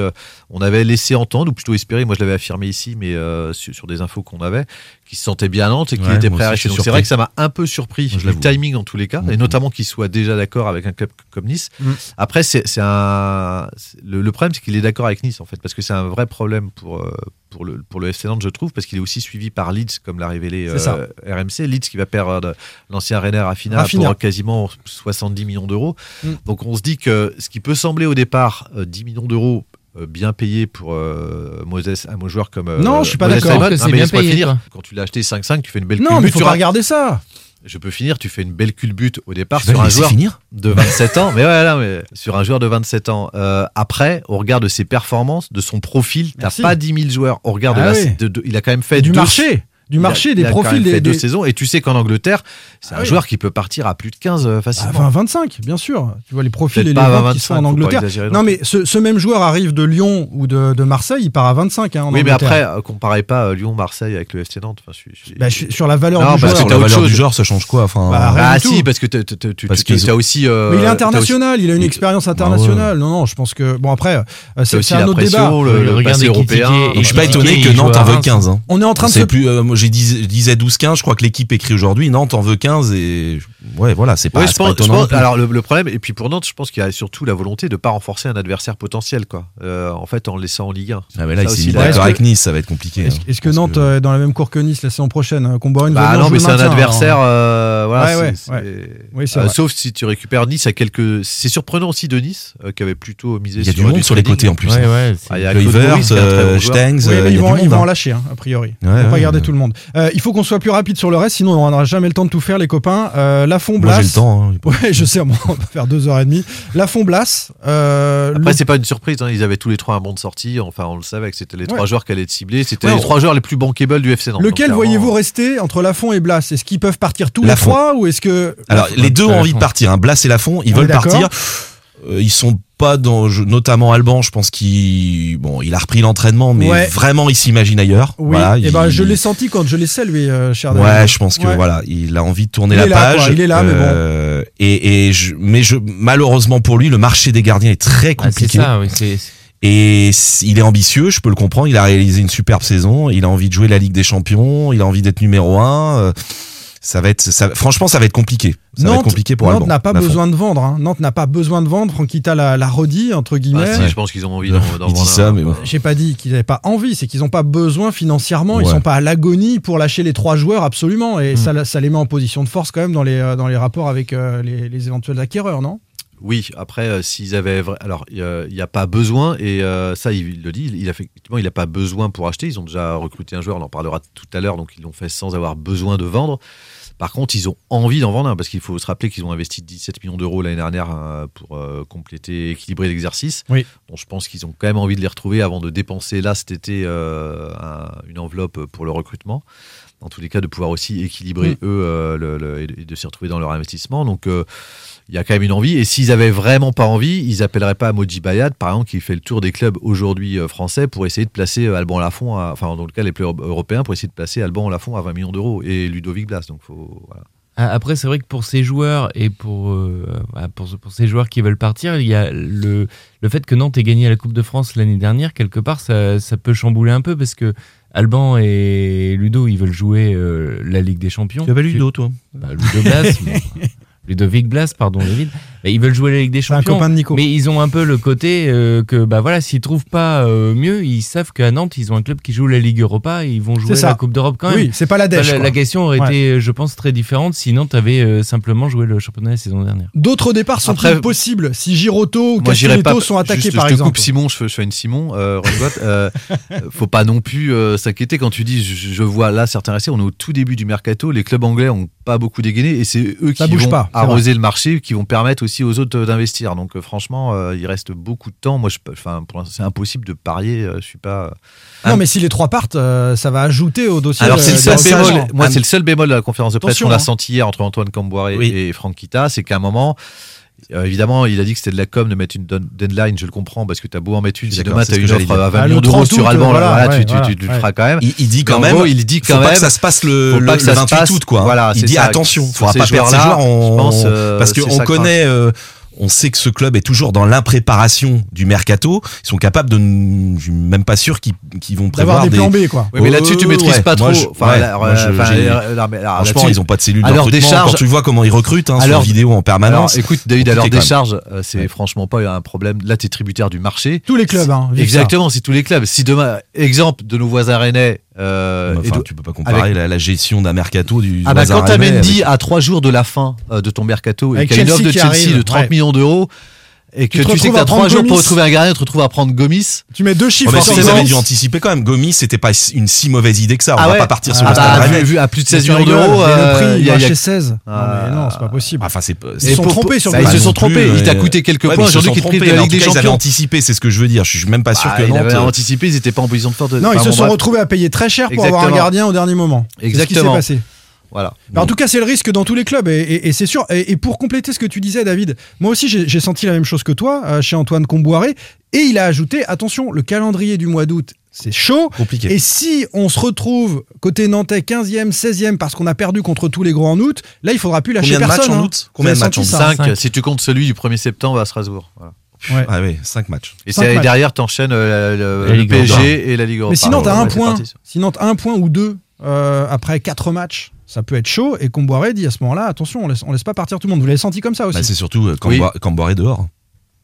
on avait laissé entendre, ou plutôt espéré, moi je l'avais affirmé ici, mais sur des infos qu'on avait, qu'il se sentait bien à Nantes et Ouais, était prêt à rester. Donc c'est vrai que ça m'a un peu surpris, je le timing en tous les cas, et Mhm. notamment qu'il soit déjà d'accord avec un club comme Nice. Mm. Après, c'est un. Le, le problème, c'est qu'il est d'accord avec Nice, en fait, parce que c'est un vrai problème pour, euh, pour, le, pour le FC Nantes, je trouve, parce qu'il est aussi suivi par Leeds, comme l'a révélé euh, RMC. Leeds qui va perdre l'ancien Renner Rafinha Rafinha. pour quasiment 70 millions d'euros. Mm. Donc on se dit que ce qui peut sembler au départ euh, 10 millions d'euros. Euh, bien payé pour euh, Moses, un joueur comme. euh, Non, je suis pas d'accord. Non, c'est mais bien payé, finir. Quand tu l'as acheté 5-5, tu fais une belle Non, mais culbute faut sur pas un- regarder ça. je peux finir, tu fais une belle culbute au départ sur un joueur finir de 27 ans. Mais ouais, là, mais sur un joueur de 27 ans. Euh, après, au regard de ses performances, de son profil, t'as pas 10 000 joueurs. Au regard de Ah oui. de- de- il a quand même fait Du deux- marché, du a- marché, il des a profils fait des. deux des- saisons. Et tu sais qu'en Angleterre, c'est Ah un oui. joueur qui peut partir à plus de 15 euh, Ah, facilement. 20, 25, bien sûr. Tu vois les profils et les 25, qui sont en Angleterre. Non, non mais ce, ce même joueur arrive de Lyon ou de, de Marseille, il part à 25 hein, en oui, mais après, euh, comparez pas euh, Lyon-Marseille avec le FC Nantes. Enfin, je je Bah, je sur la valeur Non, du parce joueur. que la valeur du genre, ça change quoi Enfin, Bah, rien Ah si, parce que tu t'as aussi. Mais il est international, il a une expérience internationale. Non, non, je pense que. Bon, après, c'est aussi un autre débat. le, Ekitike européen. je suis pas étonné que Nantes en veut Reims. 15. hein. On est en train de C'est se. J'ai dit, je disais 12-15, je crois que l'équipe écrit aujourd'hui, Nantes en veut 15 et ouais, voilà, c'est pas, Ouais, je je pense- alors le, le problème, et puis pour Nantes, je pense qu'il y a surtout la volonté de pas renforcer un adversaire potentiel, quoi. Euh, en fait, en le laissant en Ligue 1. Ah, mais là, il là, est-ce d'accord que- avec Nice, ça va être compliqué. Est-ce hein. que Nantes euh, est dans la même cour que Nice la saison prochaine hein, Comboiré nous a Bah non, mais c'est un adversaire. euh, voilà, Ouais, ouais, euh, sauf si tu récupères Nice à quelques. C'est surprenant aussi de Nice, euh, qui avait plutôt misé Il y a sur du monde sur les côtés en plus. Hein. il y a ils a vont, ils vont en hein. lâcher, hein, a priori. On va pas garder tout le monde. Euh, il faut qu'on soit plus rapide sur le reste, sinon on n'aura jamais le temps de tout faire, les copains. Euh, Lafont Moi j'ai Blas. le temps. hein. Ouais, je sais, on va faire deux heures et demie. Lafont Blas. Euh, Après, le- c'est pas une surprise, hein, ils avaient tous les trois un bon de sortie. Enfin, on le savait que c'était les Ouais. trois joueurs qui allaient être ciblés. C'était Ouais, les on- trois joueurs les plus bankable du FC Nantes. Lequel voyez-vous clairement, rester entre Lafont et Blas? Est-ce qu'ils peuvent partir tous Lafont. les trois ou est-ce que Alors les deux ont envie de partir. Hein. Blas et Lafont, ils On veulent partir. Euh, ils sont pas dans, je- notamment Alban. Je pense qu'il, bon, il a repris l'entraînement, mais Ouais. vraiment il s'imagine ailleurs. Oui, Voilà, et il- ben je l'ai senti quand je l'ai salué, euh, cher Ouais, je pense que Ouais. voilà, il a envie de tourner Il la là, page. quoi, il est là, mais bon. Euh, Et, et je, mais je, malheureusement pour lui, le marché des gardiens est très Ah, c'est compliqué. ça, oui, c'est- Et il est ambitieux, je peux le comprendre. Il a réalisé une superbe saison. Il a envie de jouer la Ligue des Champions. Il a envie d'être numéro un. Ça va être, ça, franchement, ça va être compliqué. Ça va être compliqué pour Nantes n'a pas besoin de vendre. hein. Nantes n'a pas besoin de vendre. Franquita l'a, l'a redit, entre guillemets. Ah, si, je pense qu'ils ont envie d'en dit vendre ça, un. mais bon. J'ai pas dit qu'ils n'avaient pas envie, c'est qu'ils n'ont pas besoin financièrement. Ils Ouais. sont pas à l'agonie pour lâcher les trois joueurs, absolument. Mm. Et ça, ça les met en position de force quand même dans les, euh, dans les rapports avec euh, les, les éventuels acquéreurs, non? Oui, après, euh, s'ils avaient. vra- Alors, il n'y a pas besoin, et euh, ça, il, il le dit, il, il a fait- effectivement, il n'a pas besoin pour acheter. Ils ont déjà recruté un joueur, on en parlera tout à l'heure, donc ils l'ont fait sans avoir besoin de vendre. Par contre, ils ont envie d'en vendre un, parce qu'il faut se rappeler qu'ils ont investi 17 millions d'euros l'année dernière euh, pour euh, compléter, équilibrer l'exercice. Oui. Donc, je pense qu'ils ont quand même envie de les retrouver avant de dépenser là cet été euh, un- une enveloppe pour le recrutement. Dans tous les cas, de pouvoir aussi équilibrer Mm. eux euh, le- le- et de s'y retrouver dans leur investissement. Donc, euh, il y a quand même une envie. Et s'ils avaient vraiment pas envie, ils appelleraient pas Moji Bayad, par exemple, qui fait le tour des clubs aujourd'hui euh, français pour essayer de placer euh, Alban Lafont, à- enfin, dans le cas les plus européens, pour essayer de placer Alban Lafont à 20 millions d'euros et Ludovic Blas. Donc, faut, voilà. Ah, Après, c'est vrai que pour ces joueurs et pour, euh, voilà, pour, pour ces joueurs qui veulent partir, il y a le, le fait que Nantes ait gagné la Coupe de France l'année dernière, quelque part, ça, ça peut chambouler un peu parce que Alban et Ludo, ils veulent jouer euh, la Ligue des Champions. Tu appelles Ludo, toi? Bah, Ludo Blas. bon, Ludovic Blas, pardon, David. Bah, ils veulent jouer la Ligue des un Champions. copain de Nico. Mais ils ont un peu le côté euh, que, bah voilà, s'ils trouvent pas euh, mieux, ils savent qu'à Nantes, ils ont un club qui joue la Ligue Europa et ils vont jouer la Coupe d'Europe quand même. Oui, c'est pas la Bah, dèche, la, question aurait Ouais. été, je pense, très différente si Nantes avait euh, simplement joué le championnat la saison dernière. D'autres départs sont-ils Après- possibles si Giroto ou. Castelletto sont attaqués, juste, par je te exemple coupe Simon, je fais, je fais une Simon. Euh, euh, faut pas non plus euh, s'inquiéter quand tu dis, je, je vois là certains restés. On est au tout début du mercato. Les clubs anglais ont pas beaucoup dégainé et c'est eux Ça qui vont pas, arroser le marché, qui vont permettre aussi aux autres euh, d'investir. Donc euh, franchement, euh, il reste beaucoup de temps. Moi, c'est impossible de parier. euh, je suis pas. Non, mais si les trois partent, ça va ajouter au dossier. Alors c'est le seul bémol. Moi, c'est le seul bémol de la conférence de presse qu'on a hein. senti hier entre Antoine Camboire Oui. et Franck Kita, c'est qu'à un moment. Euh, évidemment, il a dit que c'était de la com de mettre une deadline, je le comprends, parce que tu as beau en mettre une, si demain d'accord, tu c'est as ce une offre à dire. 20 Ah, millions d'euros 30 sur Alban, voilà, là, ouais, tu, tu- voilà, tu- tu le ouais. feras quand même. Il, il dit quand en même. gros, il dit faut quand pas même- que ça se passe le, le, le ça se 28 passe- août, quoi. voilà, il dit ça. attention, faudra pas perdre ces joueurs. On, je pense, euh, parce qu'on connaît. On sait que ce club est toujours dans l'impréparation du mercato. Ils sont capables de. Je suis même pas sûr qu'ils qu'ils vont D'avoir prévoir des des. plans B, quoi. Oui, mais là-dessus, tu Euh, maîtrises ouais. pas trop. je- Enfin, ouais, là, moi, je- enfin, j'ai- non, mais alors, Franchement, ils ont pas de cellule de Alors, recrutement. décharge- Quand tu vois comment ils recrutent hein, sur Alors- vidéo en permanence. Alors, écoute, David, à leur compliqué quand décharge, euh, c'est franchement pas un problème. Là, tu es tributaire du marché. Tous les clubs, hein, Exactement, c'est tous les clubs. Si demain, exemple de nos voisins rennais, euh, Enfin, et tu peux pas comparer avec- la, la gestion d'un mercato du. Ah bah quand Mendy avec- à trois jours de la fin euh, de ton mercato et Avec qu'il y a une offre de Chelsea arrive, de 30 ouais. millions d'euros et Tu que tu sais que t'as trois jours pour retrouver un gardien, tu te retrouves à prendre Gomis. Tu mets deux chiffres Oh, mais ils avaient dû anticiper quand même. Gomis, c'était pas une si mauvaise idée que ça. On Ah va ouais pas partir sur Ah le bah, stade vu, vu à plus de Mais 16 tu millions d'euros, mais le euh, prix, il y a- chez 16. Non, Ah. mais non, c'est pas possible. Enfin, c'est Ils se sont pour- trompés sur ils se sont trompés. Il t'a euh, coûté quelques points ils aujourd'hui qui te prive de la Ligue des ils avaient anticipé, c'est ce que je veux dire. Je suis même pas sûr Bah, que il avait Nantes. anticipé, ils étaient pas en position de force. de- Non, ils se sont retrouvés à payer très cher pour avoir un Exactement. gardien au dernier moment. C'est ce qui s'est Exactement. passé. Voilà. Mais en tout cas, c'est le risque dans tous les clubs, et, et- et c'est sûr. Et, et pour compléter ce que tu disais, David, moi aussi j'ai senti la même chose que toi euh, chez Antoine Comboiré, et il a ajouté attention, le calendrier du mois d'août, c'est chaud. Compliqué. Et si on se retrouve côté nantais 15e, 16e parce qu'on a perdu contre tous les gros en août, là il faudra plus lâcher Combien de matchs personne. en hein. août Combien de matchs en août ça Cinq, Cinq. si tu comptes celui du 1er septembre à Strasbourg. Voilà. Ouais. Ah oui, 5 matchs. Et Cinq c'est- matchs. derrière, t'enchaînes euh, le, PSG et la Ligue Europa. Mais sinon, t'as Ouais, un point. Sinon, t'as un point ou deux euh, après quatre matchs. Ça peut être chaud. Et Comboiré dit à ce moment-là, attention, on laisse, on laisse pas partir tout le monde. Vous l'avez senti comme ça aussi Bah, c'est surtout euh, Oui. Camboire est dehors.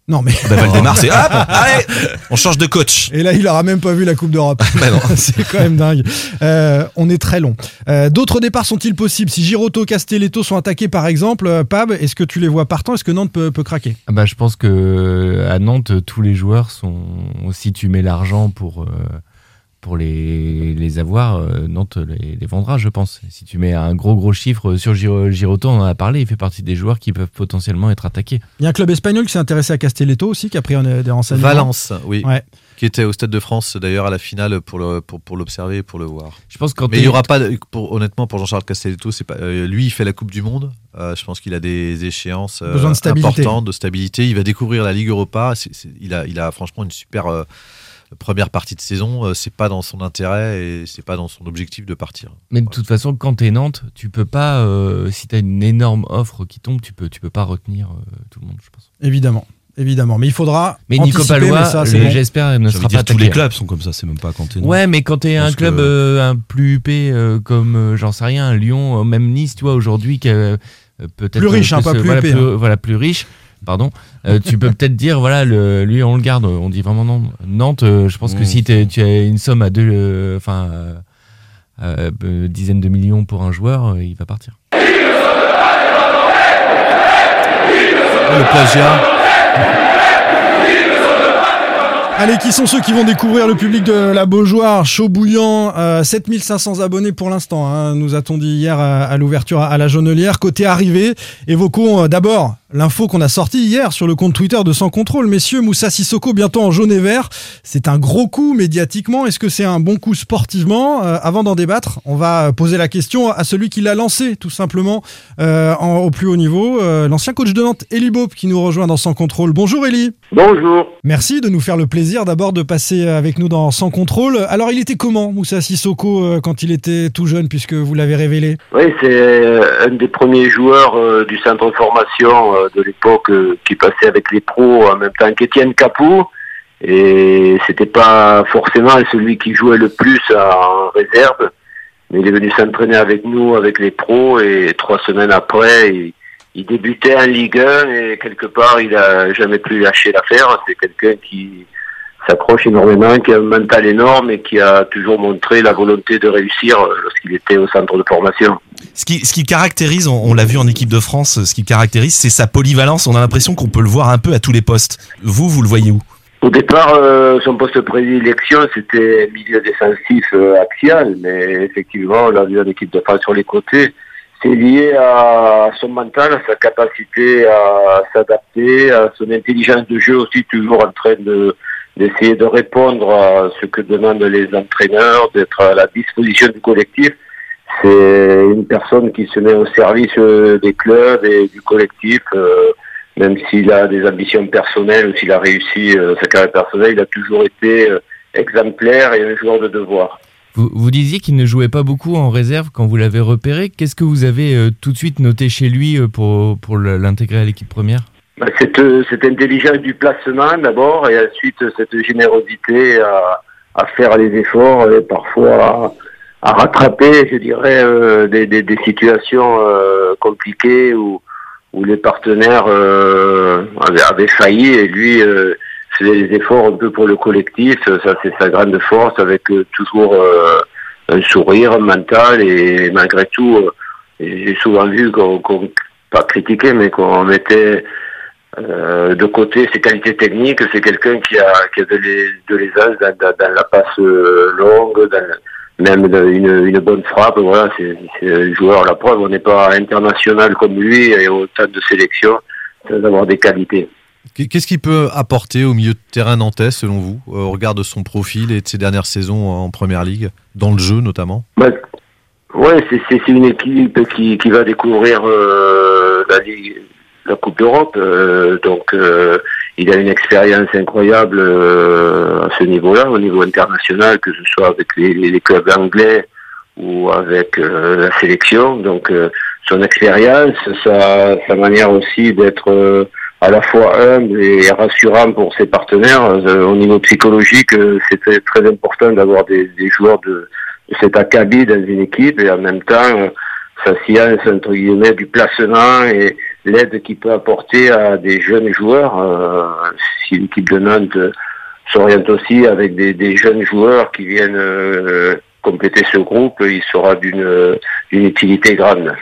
Non, mais. Bah, Valdemar, c'est hop, allez, on change de coach. Et là, il aura même pas vu la Coupe d'Europe. Bah c'est quand même dingue. Euh, on est très long. Euh, D'autres départs sont-ils possibles? Si Giroto, Castelletto sont attaqués, par exemple, euh, Pab, est-ce que tu les vois partants Est-ce que Nantes peut, peut craquer? Ah bah, je pense que à Nantes, tous les joueurs sont. Si tu mets l'argent pour, euh, pour les, les avoir, euh, Nantes les, les vendra, je pense. Si tu mets un gros gros chiffre sur Giro- Giroto, on en a parlé, il fait partie des joueurs qui peuvent potentiellement être attaqués. Il y a un club espagnol qui s'est intéressé à Castelletto aussi, qui a pris euh, des renseignements. Valence, oui. Ouais. Qui était au Stade de France d'ailleurs à la finale pour le pour, pour l'observer et pour le voir. Je pense quand Mais il y aura pas de- pour, honnêtement pour Jean-Charles Castelletto, c'est pas euh, lui il fait la Coupe du monde. Euh, je pense qu'il a des échéances euh, Besoin de stabilité. importantes de stabilité. Il va découvrir la Ligue Europa. Il a il a franchement une super euh, première partie de saison. Euh, c'est pas dans son intérêt et c'est pas dans son objectif de partir. Mais de toute façon, quand t'es Nantes, tu peux pas, euh, si t'as une énorme offre qui tombe, tu peux, tu peux pas retenir euh, tout le monde, je pense. Évidemment. évidemment. Mais il faudra. Mais Nico Palois, j'espère, ne sera dire pas tous les attaqué. clubs sont comme ça, c'est même pas Kanté. non. Ouais, mais quand t'es un club que- euh, un plus huppé euh, comme, euh, j'en sais rien, un Lyon, euh, même Nice, tu vois, aujourd'hui, euh, peut-être. Plus riche, hein, pas plus voilà, huppé, plus, hein. voilà, plus riche. Pardon. Euh, tu peux peut-être dire, voilà, le, lui, on le garde. On dit vraiment non. Nantes, euh, je pense que Mmh. si tu as une somme à deux, euh, enfin, euh, euh, euh, dizaines de millions pour un joueur, euh, il va partir. Le plagiat. Allez, qui sont ceux qui vont découvrir le public de la Beaujoire? Chaud bouillant, euh, 7500 abonnés pour l'instant, hein, nous a-t-on dit hier à, à l'ouverture à, à la Jonelière. Côté arrivée, évoquons euh, d'abord l'info qu'on a sortie hier sur le compte Twitter de Sans Contrôle. Messieurs, Moussa Sissoko bientôt en jaune et vert. C'est un gros coup médiatiquement. Est-ce que c'est un bon coup sportivement? Euh, Avant d'en débattre, on va poser la question à celui qui l'a lancé, tout simplement, euh, en- au plus haut niveau. Euh, L'ancien coach de Nantes, Elie Bope, qui nous rejoint dans Sans Contrôle. Bonjour Elie. Bonjour. Merci de nous faire le plaisir d'abord de passer avec nous dans Sans Contrôle. Alors, il était comment, Moussa Sissoko, euh, quand il était tout jeune, puisque vous l'avez révélé? Oui, c'est euh, un des premiers joueurs euh, du centre de formation de l'époque qui passait avec les pros en même temps qu'Étienne Capou. Et c'était pas forcément celui qui jouait le plus en réserve, mais il est venu s'entraîner avec nous, avec les pros, et trois semaines après, il, il débutait en Ligue 1 et quelque part, il a jamais pu lâcher l'affaire. C'est quelqu'un qui s'accroche énormément, qui a un mental énorme et qui a toujours montré la volonté de réussir euh, lorsqu'il était au centre de formation. Ce qui, ce qui caractérise, on, on l'a vu en équipe de France, ce qui caractérise, c'est sa polyvalence. On a l'impression qu'on peut le voir un peu à tous les postes. Vous, vous le voyez où? Au départ, euh, son poste de prédilection, c'était milieu défensif euh, axial, mais effectivement, on l'a vu en équipe de France sur les côtés. C'est lié à son mental, à sa capacité à s'adapter, à son intelligence de jeu aussi, toujours en train de d'essayer de répondre à ce que demandent les entraîneurs, d'être à la disposition du collectif. C'est une personne qui se met au service euh, des clubs et du collectif. euh, même s'il a des ambitions personnelles ou s'il a réussi euh, sa carrière personnelle, il a toujours été exemplaire et un joueur de devoir. Vous, vous disiez qu'il ne jouait pas beaucoup en réserve quand vous l'avez repéré. Qu'est-ce que vous avez tout de suite noté chez lui pour, pour l'intégrer à l'équipe première? Cette, euh, cette intelligence du placement d'abord et ensuite euh, cette générosité à, à faire les efforts et parfois à, à rattraper, je dirais, euh, des, des, des situations euh, compliquées où, où les partenaires euh, avaient, avaient failli et lui euh, faisait les efforts un peu pour le collectif. Ça, c'est sa grande force avec euh, toujours euh, un sourire mental et malgré tout, euh, j'ai souvent vu qu'on, qu'on- pas critiqué, mais qu'on mettait euh, de côté ses qualités techniques. C'est quelqu'un qui a, qui a de, l'aisance dans, dans- dans la passe euh, longue, dans, même dans une, une bonne frappe. Voilà, c'est, c'est un joueur. La preuve, on n'est pas international comme lui et autant de sélections sans avoir des qualités. Qu'est-ce qu'il peut apporter au milieu de terrain nantais, selon vous, euh, au regard de son profil et de ses dernières saisons en Première Ligue, dans le jeu notamment? Bah, ouais, c'est, c'est, c'est une équipe qui, qui va découvrir euh, la Ligue, la Coupe d'Europe. euh, donc, euh, il a une expérience incroyable euh, à ce niveau-là, au niveau international, que ce soit avec les, les- clubs anglais ou avec euh, la sélection. Donc, euh, son expérience, sa, sa manière aussi d'être euh, à la fois humble et rassurant pour ses partenaires. Au niveau psychologique, c'est très, très important d'avoir des, des joueurs de, de cet acabit dans une équipe et en même temps sa science entre guillemets du placement et l'aide qu'il peut apporter à des jeunes joueurs. Euh, si l'équipe de Nantes s'oriente aussi avec des, des jeunes joueurs qui viennent euh, compléter ce groupe, il sera d'une utilité grande.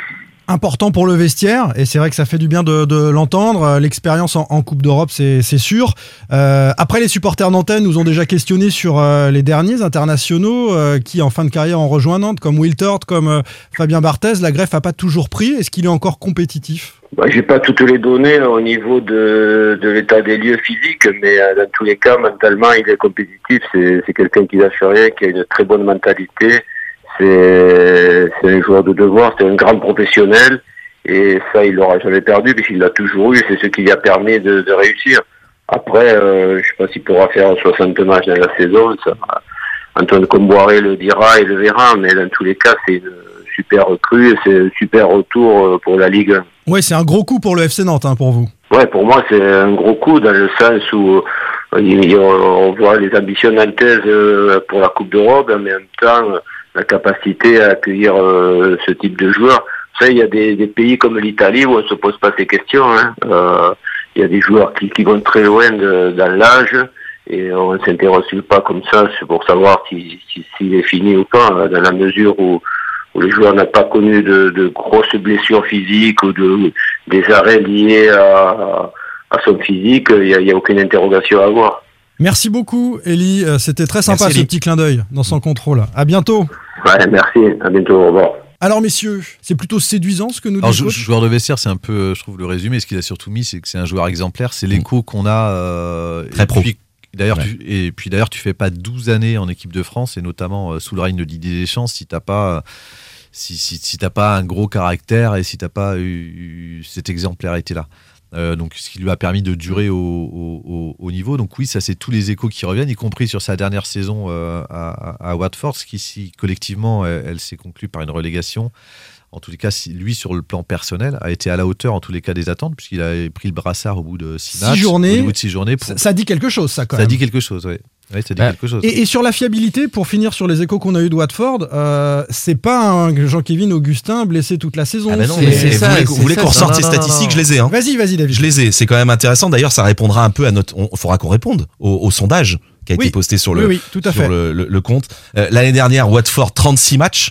Important pour le vestiaire et c'est vrai que ça fait du bien de, l'entendre. Euh, L'expérience en, Coupe d'Europe, c'est sûr. Euh, après, les supporters nantais nous ont déjà questionné sur euh, les derniers internationaux qui, en fin de carrière, ont rejoint Nantes, comme Will Tort, comme Fabien Barthez. La greffe a pas toujours pris. Est-ce qu'il est encore compétitif? Bah, J'ai pas toutes les données là, au niveau de, l'état des lieux physiques, mais dans tous les cas, mentalement, il est compétitif. C'est c'est quelqu'un qui lâche rien, qui a une très bonne mentalité. C'est un joueur de devoir, c'est un grand professionnel. Et ça, il l'aura jamais perdu, puisqu'il l'a toujours eu. C'est ce qui lui a permis de, de réussir. Après, euh, je sais pas s'il pourra faire 60 matchs dans la saison. Ça, Antoine Comboiré le dira et le verra, mais dans tous les cas, c'est une super recrue et c'est un super retour euh, pour la Ligue 1. Ouais, c'est un gros coup pour le FC Nantes, hein, pour vous. ouais, pour moi, c'est un gros coup dans le sens où euh, on voit les ambitions nantaises euh, pour la Coupe d'Europe, mais en même temps, euh, la capacité à accueillir euh, ce type de joueurs. Ça, il y a des, des pays comme l'Italie où on se pose pas ces questions. hein. Euh, il y a des joueurs qui, qui vont très loin de- dans l'âge et on ne s'interroge pas comme ça c'est pour savoir si- si- s'il est fini ou pas, hein, dans la mesure où, où le joueur n'a pas connu de, de grosses blessures physiques ou de, des arrêts liés à, à son physique, il n'y a, il a aucune interrogation à avoir. Merci beaucoup, Ellie. Euh, C'était très sympa Merci, ce petit clin d'œil dans son contrôle. À bientôt. Ouais, merci, à bientôt, au revoir. Alors, messieurs, c'est plutôt séduisant ce que nous dit Alors, joueur de vestiaire, c'est un peu, euh, je trouve, le résumé. Ce qu'il a surtout mis, c'est que c'est un joueur exemplaire. C'est l'écho qu'on a. euh, Très et pro. puis- D'ailleurs, tu, et puis d'ailleurs, tu fais pas 12 années en équipe de France, et notamment euh, sous le règne de Didier Deschamps, si t'as pas, euh, si, si, si t'as pas un gros caractère et si t'as pas eu, eu cette exemplarité-là. Euh, donc, ce qui lui a permis de durer au, au- au- au niveau. Donc, oui, ça, c'est tous les échos qui reviennent, y compris sur sa dernière saison euh, à, à Watford, qui, si collectivement, elle, elle s'est conclue par une relégation. En tous les cas, lui, sur le plan personnel, a été à la hauteur, en tous les cas, des attentes, puisqu'il a pris le brassard au bout de six, Six matchs. journées. Au bout de six journées. pour- Ça, ça dit quelque chose, ça, quand ça même. dit quelque chose, oui. Ouais, ça dit Bah, quelque chose. Et, et sur la fiabilité, pour finir sur les échos qu'on a eu de Watford, euh, c'est pas un Jean-Kévin Augustin blessé toute la saison. Ah bah non, c'est- mais c'est vous ça, vous voulez qu'on ressorte ces non, non, statistiques non. Je les ai. Hein. Vas-y, vas-y, David. Je les ai. C'est quand même intéressant. D'ailleurs, ça répondra un peu à notre. Il faudra qu'on réponde au, au sondage qui a Oui. été posté sur le, Oui, oui, tout à sur fait. le, le- le compte. Euh, L'année dernière, Watford 36 matchs.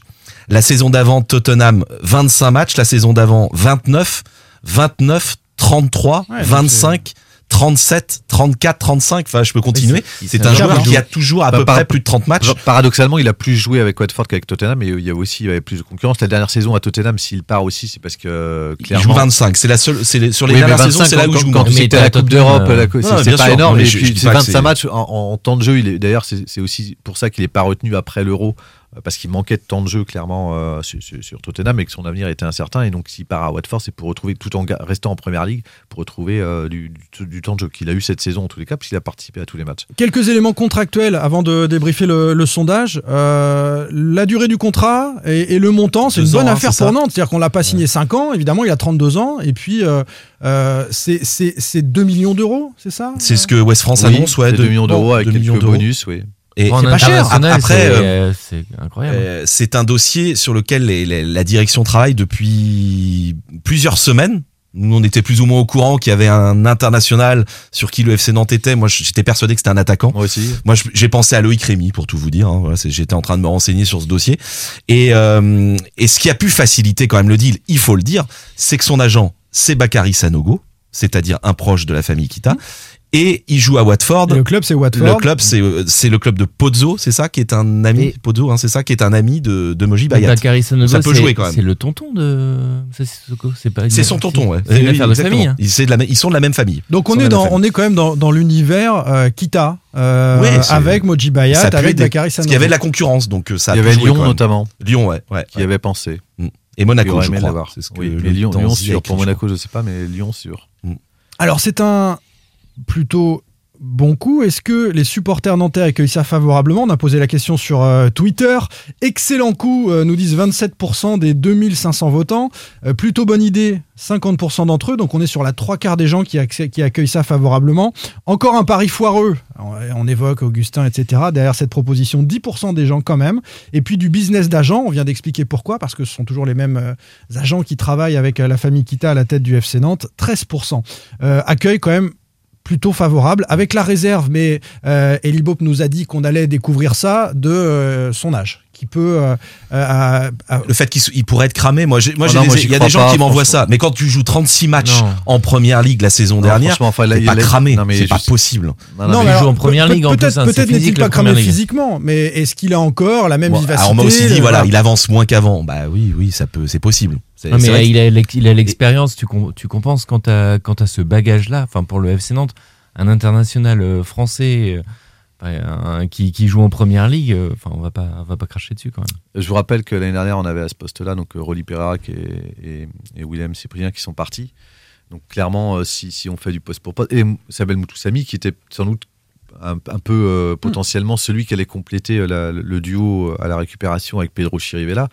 La saison d'avant, Tottenham 25 matchs. La saison d'avant, 29, 29, 33, Ouais, donc 25. 37, 34, 35, enfin je peux continuer. C'est un joueur qui a toujours à peu près plus de 30 matchs. Paradoxalement, il a plus joué avec Watford qu'avec Tottenham, mais il y a aussi il y avait plus de concurrence. La dernière saison à Tottenham, s'il part aussi, c'est parce que euh, Il clairement. joue 25. C'est la seule. C'est les- sur les Oui, dernières 25, saisons, c'est là où il joue Quand à la Coupe d'Europe, la- c'est pas sûr. énorme. Mais Et je- je puis dis c'est pas que 25 c'est- matchs en, en temps de jeu. D'ailleurs c'est aussi pour ça qu'il est pas retenu après l'Euro parce qu'il manquait de temps de jeu clairement euh, sur, Tottenham et que son avenir était incertain. Et donc s'il part à Watford, c'est pour retrouver tout en restant en Première Ligue pour retrouver euh, du, du- du temps de jeu qu'il a eu cette saison en tous les cas puisqu'il a participé à tous les matchs. Quelques éléments contractuels avant de débriefer le, le sondage. Euh, la durée du contrat et, et le montant, c'est une bonne ans, hein, affaire pour ça Nantes. C'est-à-dire qu'on l'a pas signé 5 ans, évidemment, il a 32 ans. Et puis, euh, euh, c'est- c'est c'est 2 millions d'euros, c'est ça? C'est ce que West France Oui, annonce, ouais. c'est 2 millions d'euros avec 2 quelques millions bonus, oui. Et c'est pas cher. international, Après, c'est- euh, euh, c'est incroyable. euh, c'est un dossier sur lequel les- les- la direction travaille depuis plusieurs semaines. Nous, on était plus ou moins au courant qu'il y avait un international sur qui le FC Nantes était. Moi, j'étais persuadé que c'était un attaquant. Moi aussi. Moi, j'ai pensé à Loïc Rémy, pour tout vous dire. hein. Voilà, J'étais en train de me renseigner sur ce dossier. Et, euh, et ce qui a pu faciliter quand même le deal, il faut le dire, c'est que son agent, c'est Bakary Sanogo, c'est-à-dire un proche de la famille Kita. Et il joue à Watford. Et le club, c'est Watford. Le club, c'est euh, c'est le club de Pozzo, c'est ça, qui est un ami. Et- Pozzo, hein, c'est ça, qui est un ami de, de Moji Bayat. Sanogo, ça peut c'est- jouer quand même. C'est le tonton de c'est pas. C'est son tonton, ouais. C'est une Oui, affaire de exactement. famille. hein. Ils, c'est de la même- ils sont de la même famille. Donc on est, dans, on est quand même dans, dans l'univers euh, Kita, euh, Ouais, avec Moji Bayat, avec aider. Bakary Parce Sanogo. qu'il y avait de la concurrence, donc euh, ça a Il y avait Lyon notamment. Lyon, ouais. ouais, Qui ouais. avait pensé. Et Il Monaco, je crois. l'avoir. C'est ce que Oui, le mais Lyon, sûr. Pour Monaco, je sais pas, mais Lyon sûr. Alors c'est un plutôt bon coup. Est-ce que les supporters nantais accueillent ça favorablement On a posé la question sur euh, Twitter. Excellent coup, euh, nous disent 27% des 2500 votants. Euh, plutôt bonne idée, 50% d'entre eux. Donc on est sur la trois quarts des gens qui, accueillent ça favorablement. Encore un pari foireux. On, évoque Augustin, etc. Derrière cette proposition, 10% des gens quand même. Et puis du business d'agents. On vient d'expliquer pourquoi, parce que ce sont toujours les mêmes agents qui travaillent avec la famille Kita à la tête du FC Nantes. 13% euh, accueillent quand même plutôt favorable, avec la réserve, mais euh, Eli Bop nous a dit qu'on allait découvrir ça de euh, son âge, qui peut... euh, euh, Le fait qu'il pourrait être cramé, moi, j'ai- moi, j'y il y a des gens pas, qui m'envoient ça. Mais quand tu joues 36 matchs Non. en première ligue la saison Non, dernière, enfin, pas cramé. C'est pas possible. Non, mais il joue en première ligue, en plus, Peut-être hein, n'est-il pas cramé physiquement, mais est-ce qu'il a encore la même Bon, vivacité alors moi aussi dit, le- voilà, il avance moins qu'avant. Bah oui, oui, ça peut, c'est possible. Non, vrai mais que- il a l'expérience, tu, com- tu compenses quand t'as quand t'as ce bagage-là, enfin pour le FC Nantes, un international euh, français euh, un- qui, qui joue en première ligue, euh, enfin on va pas on va pas cracher dessus quand même. Je vous rappelle que l'année dernière, on avait à ce poste-là donc Rolly Perrac et, et, et William Cyprien qui sont partis. Donc clairement, si, si on fait du poste pour poste, et Sabel Moutoussami qui était sans doute un, un peu euh, potentiellement celui qui allait compléter la- le duo à la récupération avec Pedro Chirivella.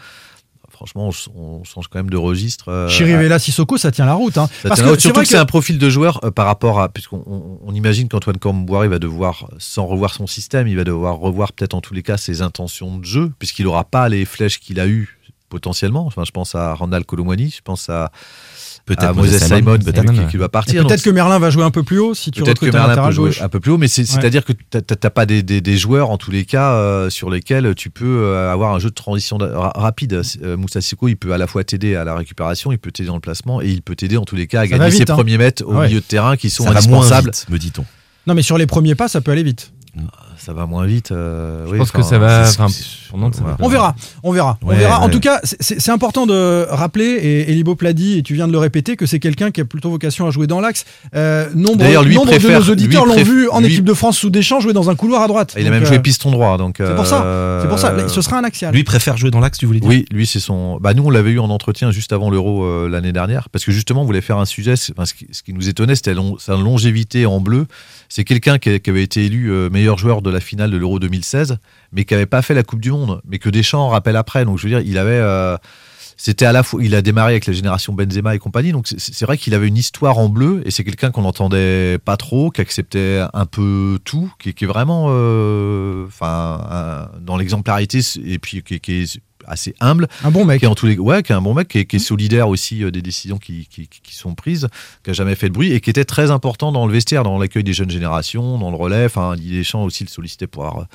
Franchement, on, ch- on change quand même de registre. euh, Chirivella Sissoko, ça tient la route. Hein. ça Parce tient la route, c'est surtout que, c'est un profil de joueur euh, par rapport à. Puisqu'on on, imagine qu'Antoine Camboire va devoir, sans revoir son système, il va devoir revoir peut-être en tous les cas ses intentions de jeu, puisqu'il n'aura pas les flèches qu'il a eues potentiellement. Enfin, je pense à Randall Colomwani, je pense à. Peut-être à Moses Simon, Simon, peut-être, qui, qui partir. Peut-être que Merlin va jouer un peu plus haut si tu Peut-être que recrutes un Merlin peut jouer un peu plus haut, mais Ouais. c'est-à-dire que tu n'as pas des, des- des joueurs, en tous les cas, euh, sur lesquels tu peux euh, avoir un jeu de transition ra- rapide. Euh, Moussa Sissoko, il peut à la fois t'aider à la récupération, il peut t'aider dans le placement, et il peut t'aider en tous les cas à Ça gagner vite, ses hein. premiers mètres au Ouais. milieu de terrain qui sont Ça indispensables. vite, me dit-on. Non, mais sur les premiers pas, ça peut aller vite. Ça va moins vite. euh, Je oui, pense que ça va. Enfin, ça va On verra, on verra, on Ouais, verra. En tout cas, c'est- important de rappeler, et Elibo l'a dit, et tu viens de le répéter, que c'est quelqu'un qui a plutôt vocation à jouer dans l'axe. Euh, nombre D'ailleurs, lui nombre préfère- de nos auditeurs l'ont vu en lui- équipe de France sous Deschamps jouer dans un couloir à droite. Il a même euh, joué piston droit, donc. C'est pour ça, euh, c'est pour ça. Ce sera un axial. Lui préfère jouer dans l'axe, tu voulais dire Oui, lui, c'est son. Bah, nous, on l'avait eu en entretien juste avant l'Euro euh, l'année dernière, parce que justement, on voulait faire un sujet. Enfin, ce, qui, ce qui nous étonnait, c'était long- sa longévité en bleu. C'est quelqu'un qui, qui avait été élu euh, meilleur joueur de la finale de l'Euro 2016, mais qui n'avait pas fait la Coupe du Monde, mais que Deschamps rappelle après. Donc, je veux dire, il avait. euh, c'était à la fois, il a démarré avec la génération Benzema et compagnie, donc c'est- vrai qu'il avait une histoire en bleu et c'est quelqu'un qu'on n'entendait pas trop, qui acceptait un peu tout, qui, est vraiment, euh, enfin, dans l'exemplarité et puis qui, qui est assez humble. Un bon mec. Qui est en tous les, ouais, qui est un bon mec, qui est, qui est solidaire aussi euh, des décisions qui, qui, qui sont prises, qui a jamais fait de bruit et qui était très important dans le vestiaire, dans l'accueil des jeunes générations, dans le relais. Enfin, Didier Deschamps aussi le sollicitait pour avoir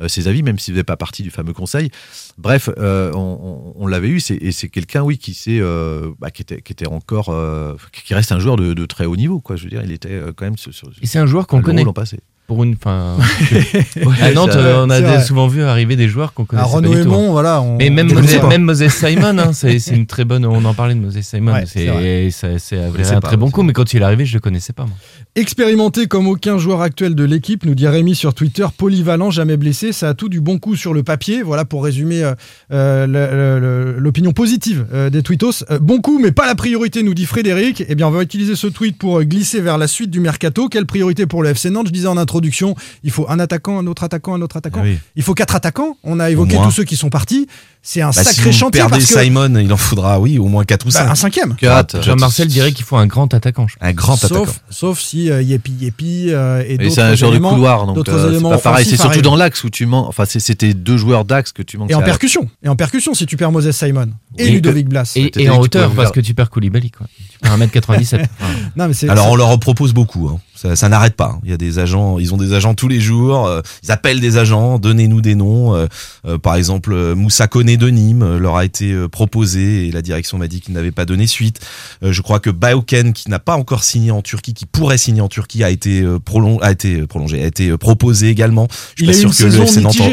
euh, ses avis, même s'il ne faisait pas partie du fameux conseil. Bref, euh, on, on- on l'avait eu, c'est- et c'est quelqu'un, oui, qui, euh, bah, qui, était, qui était encore, euh, qui- reste un joueur de, de très haut niveau, quoi. Je veux dire, il était quand même sur, sur- Et c'est un joueur qu'on connaît. passé. Pour une fin. À Nantes, euh, on a des- souvent vu arriver des joueurs qu'on connaît. À Renaud Aymon, voilà. on- Mais même, Moses, connaissait pas. même Moses Simon, hein, c'est une très bonne. On en parlait de Moses Simon. Ouais, c'est un pas, très bon coup, mais quand il est arrivé, je le connaissais pas. Moi. Expérimenté comme aucun joueur actuel de l'équipe, nous dit Rémi sur Twitter, polyvalent, jamais blessé, ça a tout du bon coup sur le papier. Voilà pour résumer euh, euh, l'opinion positive euh, des tweetos. Euh, bon coup, mais pas la priorité, nous dit Frédéric. Eh bien, on va utiliser ce tweet pour glisser vers la suite du mercato. Quelle priorité pour le FC Nantes? Je disais en introduction, il faut un attaquant, un autre attaquant, un autre attaquant. Oui. Il faut quatre attaquants. On a évoqué tous ceux qui sont partis. C'est un Bah, si sacré vous chantier perdez parce que Simon, il en faudra, oui, au moins 4 ou Bah, 5. un cinquième. Jean-Marcel dirait qu'il faut un grand attaquant. Un grand attaquant. Sauf, si euh, Yepi Yepi euh, et Mais d'autres c'est un joueur de couloir, donc d'autres euh, c'est pas pareil. C'est surtout dans l'axe où tu manques. Enfin, c'était deux joueurs d'axe que tu manques. Et en percussion. Et en percussion si tu perds Moses Simon et Oui, Ludovic Blas. Et, en hauteur, parce faire- que tu perds Koulibaly. Quoi. Tu perds 1m97. Non, mais c'est- Alors on leur propose beaucoup. hein. Ça, ça n'arrête pas. hein. Il y a des agents, ils ont des agents tous les jours. euh, ils appellent des agents, donnez-nous des noms. euh, par exemple, Moussa De Nîmes euh, leur a été euh, proposé et la direction m'a dit qu'il n'avait pas donné suite. Euh, je crois que Baoken, qui n'a pas encore signé en Turquie, qui pourrait signer en Turquie, a été prolong- a été prolongé, a été proposé également. Je suis pas sûr que le FC Nantes, ouais,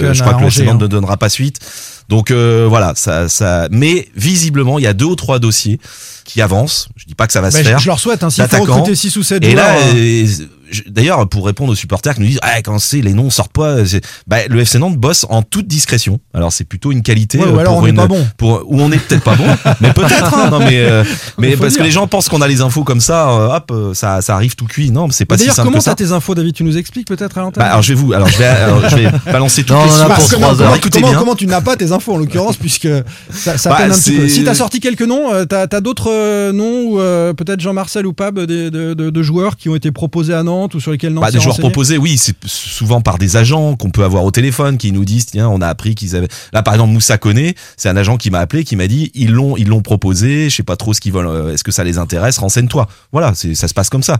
de- je crois que le FC Nantes hein. ne donnera pas suite. Donc euh, voilà, ça, ça. Mais visiblement, il y a deux ou trois dossiers qui avancent. Je dis pas que ça va Bah, se je- faire. je leur souhaite, hein, s'il faut recruter six ou sept Et là, joueurs, euh, je- d'ailleurs, pour répondre aux supporters qui nous disent, ah, quand c'est les noms sortent pas, c'est- bah, le FC Nantes bosse en toute discrétion. Alors c'est plutôt une qualité. Ouais, ou euh, alors pour on n'est une- pas bon. Pour, ou on est peut-être pas bon, mais peut-être. hein, non, mais euh, mais parce dire. que les gens pensent qu'on a les infos comme ça, euh, hop, euh, ça, ça arrive tout cuit. Non, mais c'est pas si D'ailleurs, simple comment que ça. t'as tes infos, David? Tu nous expliques peut-être à l'antenne Bah, alors je vais vous, alors je vais, alors, je vais balancer toutes Non, les on en a sources. pour comment, trois comment- comment- comment tu n'as pas tes infos en l'occurrence puisque ça, ça Bah, peine un petit peu. Si t'as sorti quelques noms, euh, t'as as, d'autres euh, noms ou euh, peut-être Jean-Marcel ou Pab des- de, de- de joueurs qui ont été proposés à Nantes ou sur lesquels Nantes Bah, des joueurs proposés, oui, c'est souvent par des agents qu'on peut avoir au téléphone qui nous disent tiens, on a appris qu'ils avaient. Là, par exemple, Moussa Koné, c'est un agent qui m'a appelé, qui m'a dit ils l'ont, ils l'ont proposé, je sais pas trop ce qu'ils veulent, euh, est-ce que ça les intéresse, renseigne-toi. Voilà, c'est ça se passe comme ça.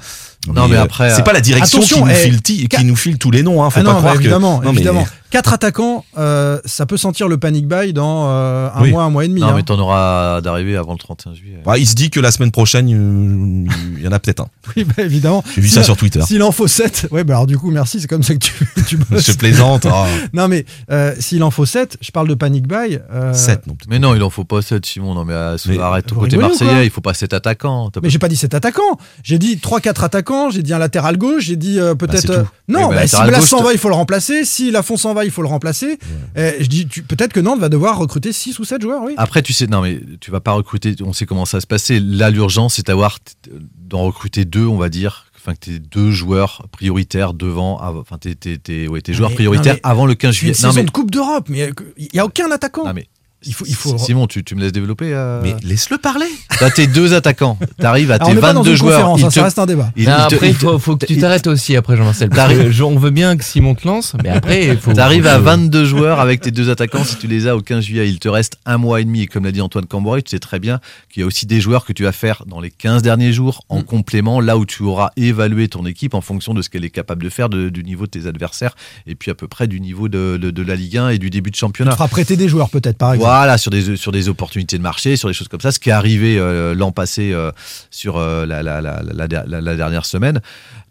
Non, mais euh, après, c'est pas la direction qui nous eh, file, qui nous file tous les noms, hein. Faut Ah pas non, bah, croire évidemment, que. Non, mais- évidemment. Quatre attaquants, euh, ça peut sentir le panic buy dans euh, un Oui. mois, un mois et demi. Non, hein. mais t'en auras d'arriver avant le 31 juillet. Bah, il se dit que la semaine prochaine, euh, il y en a peut-être un. Oui, bah, évidemment. J'ai vu ça a- sur Twitter. S'il en faut 7, ouais, bah alors du coup, merci, c'est comme ça que tu, tu bosses. Je plaisante. oh. Non, mais euh, s'il en faut 7, je parle de panic buy. euh, Sept, non, peut-être. Mais non, il en faut pas 7, Simon. Non, mais, euh, Mais arrête. vous Côté rigolez ou quoi marseillais, il faut pas 7 attaquants. T'as Mais j'ai pas dit 7 attaquants. J'ai dit 3-4 attaquants, j'ai dit un latéral gauche, j'ai dit euh, peut-être. c'est tout. euh, non, Oui, bah, bah, si latéral Blas gauche, s'en va, il faut le remplacer. Si Lafont s'en va, il faut le remplacer. Euh, je dis tu- peut-être que Nantes va devoir recruter 6 ou 7 joueurs, oui. Après, tu sais, non, mais tu vas pas recruter. On sait comment ça va se passer. Là, l'urgence, c'est d'avoir d'en recruter deux, on va dire. Enfin, que t'es deux joueurs prioritaires devant. Enfin, t'es, ouais, joueurs mais- prioritaires non, mais avant le 15 C'est une juillet. Non, saison mais, de Coupe d'Europe, mais il y a aucun attaquant. non, mais Il faut, il faut. Simon, tu, tu me laisses développer euh... Mais laisse-le parler. T'as tes deux attaquants. T'arrives à Alors, tes on n'est pas dans 22 une joueurs. ils hein, te- ça reste un débat. ils- Non, ils te- après, il te- faut, faut que tu t'arrêtes aussi après Jean-Marcel. je- On veut bien que Simon te lance, mais après, il faut. T'arrives à que- 22 joueurs avec tes deux attaquants. Si tu les as au 15 juillet, il te reste un mois et demi. Et comme l'a dit Antoine Camboire, tu sais très bien qu'il y a aussi des joueurs que tu vas faire dans les 15 derniers jours en complément, là où tu auras évalué ton équipe en fonction de ce qu'elle est capable de faire, de- du niveau de tes adversaires et puis à peu près du niveau de, de- de la Ligue 1 et du début de Tu championnat. te feras prêter des joueurs peut-être par exemple. Voilà, sur des, opportunités de marché, sur des choses comme ça, ce qui est arrivé euh, l'an passé euh, sur euh, la dernière semaine.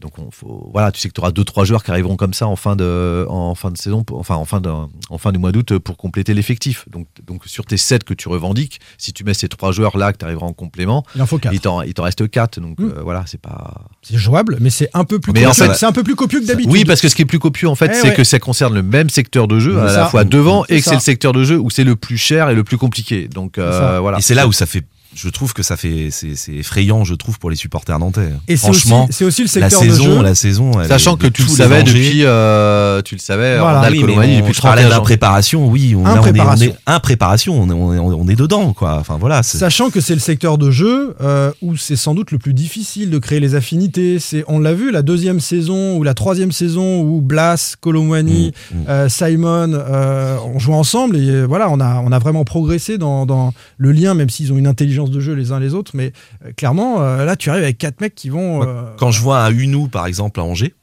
Donc on, faut, voilà, tu sais que tu auras deux trois joueurs qui arriveront comme ça en fin de, en fin de saison, enfin en fin, de, en fin du mois d'août pour compléter l'effectif. Donc, donc sur tes 7 que tu revendiques, si tu mets ces trois joueurs là que tu arriveras en complément, Il en faut quatre. il t'en il t'en reste 4. Donc Mm. euh, voilà, c'est pas. C'est jouable, mais c'est un peu plus. Mais en copieux. fait- c'est un peu plus copieux que d'habitude. Oui, parce que ce qui est plus copieux, en fait, Eh c'est ouais. que ça concerne le même secteur de jeu, C'est à ça. la fois devant, C'est et que c'est le secteur de jeu où c'est le plus cher et le plus compliqué. Donc euh, voilà. Et c'est là où ça fait. Je trouve que ça fait. C'est effrayant, je trouve, pour les supporters nantais. Et Franchement, c'est aussi le la secteur de saison, jeu. la saison. elle Sachant est que tu le savais depuis, euh, tu le savais, Voilà. Randall Oui, on- depuis je parlais 31 de la préparation, oui. On, là, on est, on est, impréparation, on est, on est, on est dedans, quoi. Enfin, voilà. Sachant que c'est le secteur de jeu euh, où c'est sans doute le plus difficile de créer les affinités. C'est, on l'a vu, la deuxième saison ou la troisième saison où Blas, Colomwani, Mm, mm. euh, Simon euh, ont joué ensemble et voilà, on a, on a vraiment progressé dans, dans le lien, même s'ils ont une intelligence de jeu les uns les autres. Mais euh, clairement, euh, là, tu arrives avec quatre mecs qui vont. euh, Quand je vois un Hunou, par exemple, à Angers,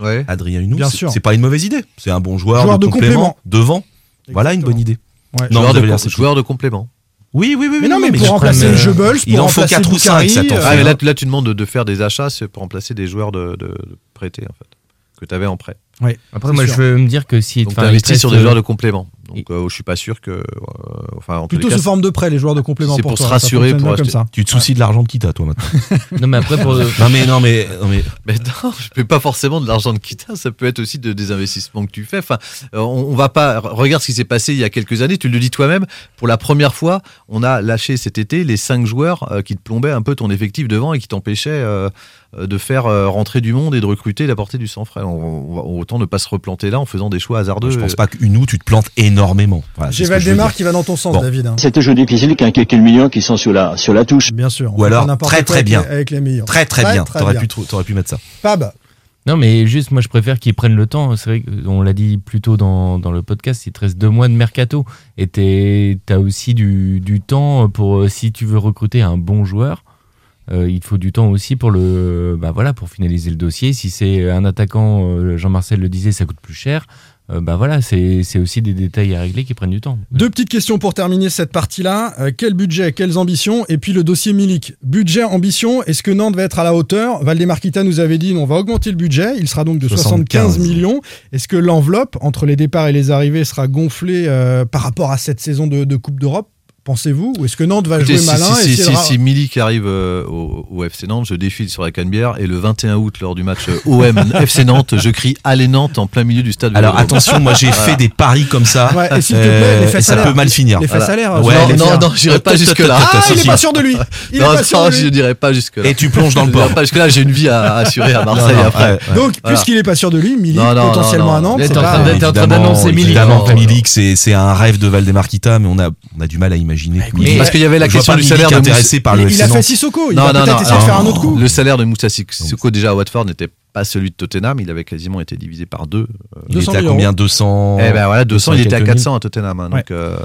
Ouais. Adrien Hunou, Bien c'est- sûr. c'est pas une mauvaise idée. C'est un bon joueur, Joueur de, de complément, complément. devant. Voilà une bonne idée. ouais. Non, joueur, de, com- joueur complément. Oui, oui, oui. Mais non, mais pour remplacer euh, Jebels, il en faut remplacer 4 ou 5, ça Boukari, t'en euh, Ah, fait. mais un. là, tu- là, tu demandes de, de faire des achats c'est pour remplacer des joueurs de, de, de prêtés, en fait, que tu avais en prêt. Ouais, Après, c'est moi, sûr. je veux me dire que si. Donc, tu investis sur des joueurs de complément. Donc, euh, je suis pas sûr que. euh, enfin, en tous les Plutôt sous forme de prêt, les joueurs de complément c'est pour, pour se toi. Rassurer, pour comme ça. Tu te soucies de l'argent de Kita, toi, maintenant. Non, mais après, pour. non, mais, non, mais, non, mais Mais non, je fais pas forcément de l'argent de Kita, ça peut être aussi de, des investissements que tu fais. Enfin, euh, on, on va pas. Regarde ce qui s'est passé il y a quelques années, tu le dis toi-même. Pour la première fois, on a lâché cet été les cinq joueurs euh, qui te plombaient un peu ton effectif devant et qui t'empêchaient euh, de faire euh, rentrer du monde et de recruter et d'apporter du sang frais. On, va- autant ne pas se replanter là en faisant des choix hasardeux. je pense pas que Hunou, tu te plantes énormément. Voilà, J'ai Valdemar qui va dans ton sens, Bon. David. hein. C'est jeu difficile a quelques millions qui sont sur la, sur la touche. Bien sûr. Ou alors, très, très bien. Avec les millions. Très, très, bien. très T'aurais bien. pu, t'aurais pu mettre ça. Fab, Non, mais juste, moi, je préfère qu'ils prennent le temps. C'est vrai qu'on l'a dit plus tôt dans, dans le podcast, il te reste deux mois de mercato. Et tu as aussi du, du temps pour, euh, si tu veux recruter un bon joueur, euh, il faut du temps aussi pour le, bah voilà, pour finaliser le dossier. Si c'est un attaquant, euh, Jean-Marcel le disait, ça coûte plus cher. Euh, bah voilà, c'est aussi des détails à régler qui prennent du temps. deux petites questions pour terminer cette partie-là. Euh, quel budget, quelles ambitions Et puis le dossier Milik. Budget, ambition, est-ce que Nantes va être à la hauteur? Valdemar Kita nous avait dit on va augmenter le budget. Il sera donc de 75, 75. millions. Est-ce que l'enveloppe entre les départs et les arrivées sera gonflée euh, par rapport à cette saison de, de Coupe d'Europe? Pensez-vous Ou est-ce que Nantes va jouer si, malin si, et si, si, si Milik arrive euh, au, au FC Nantes, je défile sur la Canebière et le 21 août lors du match euh, OM FC Nantes, je crie Allez Nantes en plein milieu du stade. Alors attention, moi j'ai Voilà. fait des paris comme ça. Ouais, et plaît, Euh, et faits ça peut mal finir. Les Voilà. salaires. Ouais, je non, non, j'irai pas jusque là. Ah, il est si. pas sûr de lui. Il est non, pas sûr non, de lui. je dirais pas jusque là. Et tu plonges dans le port. pas jusque là, j'ai une vie à, à assurer à Marseille après. Donc, puisqu'il est pas sûr de lui, Milik, potentiellement à. Nantes, t'es en train d'être- t'es en train Évidemment, d'annoncer Milik. Milik, c'est un rêve de Valdemar Kita, mais on a du mal à imaginer. Que Milik- Parce qu'il y avait la question du salaire de intéressé par le Il, a fait. Sissoko. Il peut-être non, essayer de faire un autre coup. Le salaire de Moussa Sissoko déjà à Watford n'était pas celui de Tottenham, il avait quasiment été divisé par deux. Euh, Il 200 était à 000 combien 200 Eh ben voilà, 200, il était à quelques 400 à Tottenham. hein, Ouais. donc euh,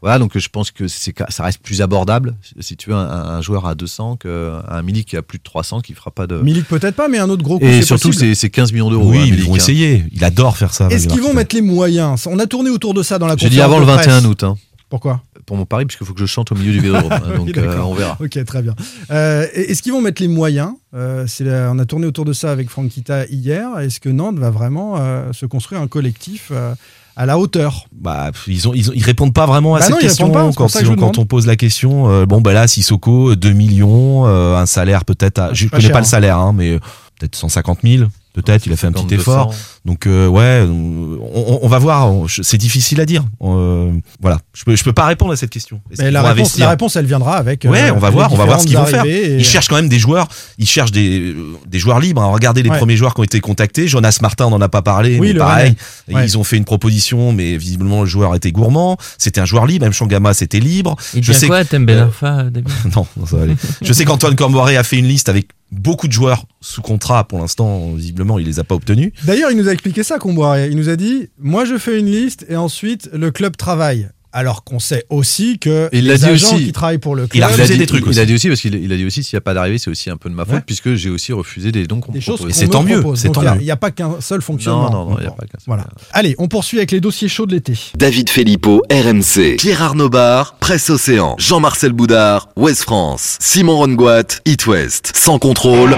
voilà, donc je pense que c'est ça reste plus abordable si tu veux un, un joueur à 200 qu'un Milik qui a plus de 300 qui fera pas de. Milik peut-être pas, mais un autre gros coup. Et c'est surtout, possible. c'est c'est 15 millions d'euros. Oui, hein, ils Milik, vont hein. essayer. Il adore faire ça. Est-ce qu'ils vont mettre les moyens? On a tourné autour de ça dans la J'ai dit avant le de presse. 21 août. hein, Pourquoi? Pour mon pari, puisqu'il faut que je chante au milieu du vélodrome. hein, Oui, donc euh, on verra. Ok, très bien. Euh, Est-ce qu'ils vont mettre les moyens Euh, c'est la- On a tourné autour de ça avec Franck Kita hier. Est-ce que Nantes va vraiment euh, se construire un collectif euh, à la hauteur? Bah, ils, ont, ils, ont- ils répondent pas vraiment à Bah cette non, ils question répondent pas, quand, que quand on pose la question. euh, bon, bah là, Sissoko, 2 millions, euh, un salaire peut-être à. Je pas connais cher, pas hein. le salaire, hein, mais peut-être 150 000. Peut-être, il a fait un petit 5200. effort. Donc euh, ouais, on, on va voir. je- C'est difficile à dire. Euh, voilà, je peux je peux pas répondre à cette question. Mais la réponse, la réponse, elle viendra avec. Ouais, euh, on va voir, on va voir ce qu'ils vont faire. et- Ils cherchent quand même des joueurs, ils cherchent des, euh, des joueurs libres. hein. Regardez les Ouais. premiers joueurs qui ont été contactés. Jonas Martin, on n'en a pas parlé, Oui, mais pareil. Ouais. Ils ont fait une proposition, mais visiblement le joueur était gourmand. C'était un joueur libre, même Changama c'était libre. Il devient quoi, que- Thème Arfa, David non, non, ça va aller. Je sais qu'Antoine Camboiré a fait une liste avec beaucoup de joueurs sous contrat. Pour l'instant, visiblement, il les a pas obtenus. D'ailleurs, il nous a expliqué ça, Comboiré. Il nous a dit Moi, je fais une liste et ensuite le club travaille. Alors qu'on sait aussi que Il les dit agents aussi. qui travaillent pour le club. Il a refusé des trucs. Il a dit aussi parce qu'il il a dit aussi s'il n'y a pas d'arrivée, c'est aussi un peu de ma faute Ouais. puisque j'ai aussi refusé des dons qu'on me me propose. Donc, Il n'y a, pas qu'un seul fonctionnement. Non, non, non, il n'y a pas qu'un seul. Voilà. Allez, on poursuit avec les dossiers chauds de l'été. David Filippo, RMC. Pierre Arnaud Bar, Presse Océan. Jean-Marcel Boudard, Ouest France. Simon Rongoat, It West. Sans contrôle.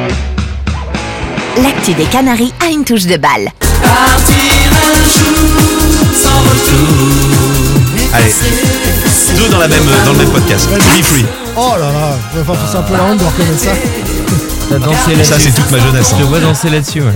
L'actu des Canaries a une touche de balle. Allez, deux dans la même dans le même podcast. Be free. Oh là là, il va falloir c'est un peu la honte de reconnaître ça. T'as dansé Ça, là-dessus. c'est toute ma jeunesse, Je te hein. vois danser là-dessus, ouais.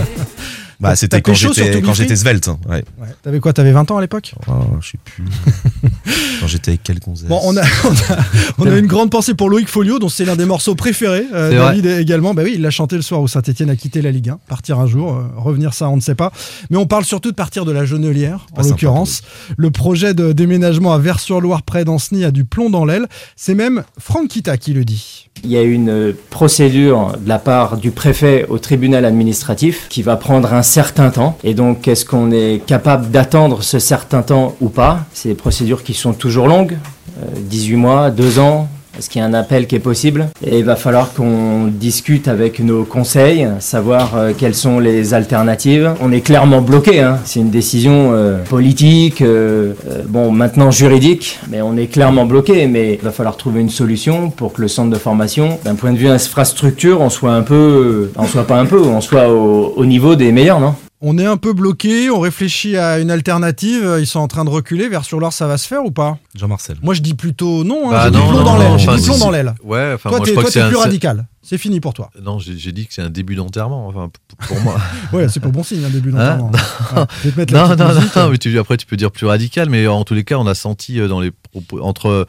Bah, c'était quand j'étais quand j'étais svelte. hein, Ouais. Ouais. T'avais quoi T'avais 20 ans à l'époque? Oh, je sais plus. quand j'étais avec quel gonzesse? Bon, on a, on, a, on a une grande pensée pour Loïc Folio, dont c'est l'un des morceaux préférés. Euh, David également. Bah oui, il l'a chanté le soir où Saint-Etienne a quitté la Ligue 1. Partir un jour, euh, revenir ça, on ne sait pas. Mais on parle surtout de partir de la Genelière, en l'occurrence. Le projet de déménagement à Vers-sur-Loire, près d'Ancenis, a du plomb dans l'aile. C'est même Franck Kita qui le dit. Il y a une procédure de la part du préfet au tribunal administratif qui va prendre un certain temps. Et donc, est-ce qu'on est capable d'attendre ce certain temps ou pas? C'est des procédures qui sont toujours longues, euh, 18 mois, 2 ans. Est-ce qu'il y a un appel qui est possible? Et il va falloir qu'on discute avec nos conseils, savoir euh, quelles sont les alternatives. On est clairement bloqué, hein. c'est une décision euh, politique, euh, bon maintenant juridique, mais on est clairement bloqué. Mais il va falloir trouver une solution pour que le centre de formation, d'un point de vue infrastructure, on soit un peu, on soit pas un peu, on soit au niveau des meilleurs, non? On est un peu bloqué, on réfléchit à une alternative. Ils sont en train de reculer. Vers-sur-Loire, ça va se faire ou pas? Jean-Marcel. Moi, je dis plutôt non. Hein, Bah j'ai non, plomb non, dans l'aile. Enfin, plomb dans. Ouais, enfin, toi, moi, t'es je crois toi, que c'est t'es un- plus radical. C'est fini pour toi. Non, j'ai j'ai dit que c'est un début d'enterrement. Enfin, p- pour moi. Ouais, c'est pas bon signe, un début Hein? d'enterrement. Ouais, je non, non, non, mais tu, après tu peux dire plus radical, mais en tous les cas, on a senti euh, dans les propos entre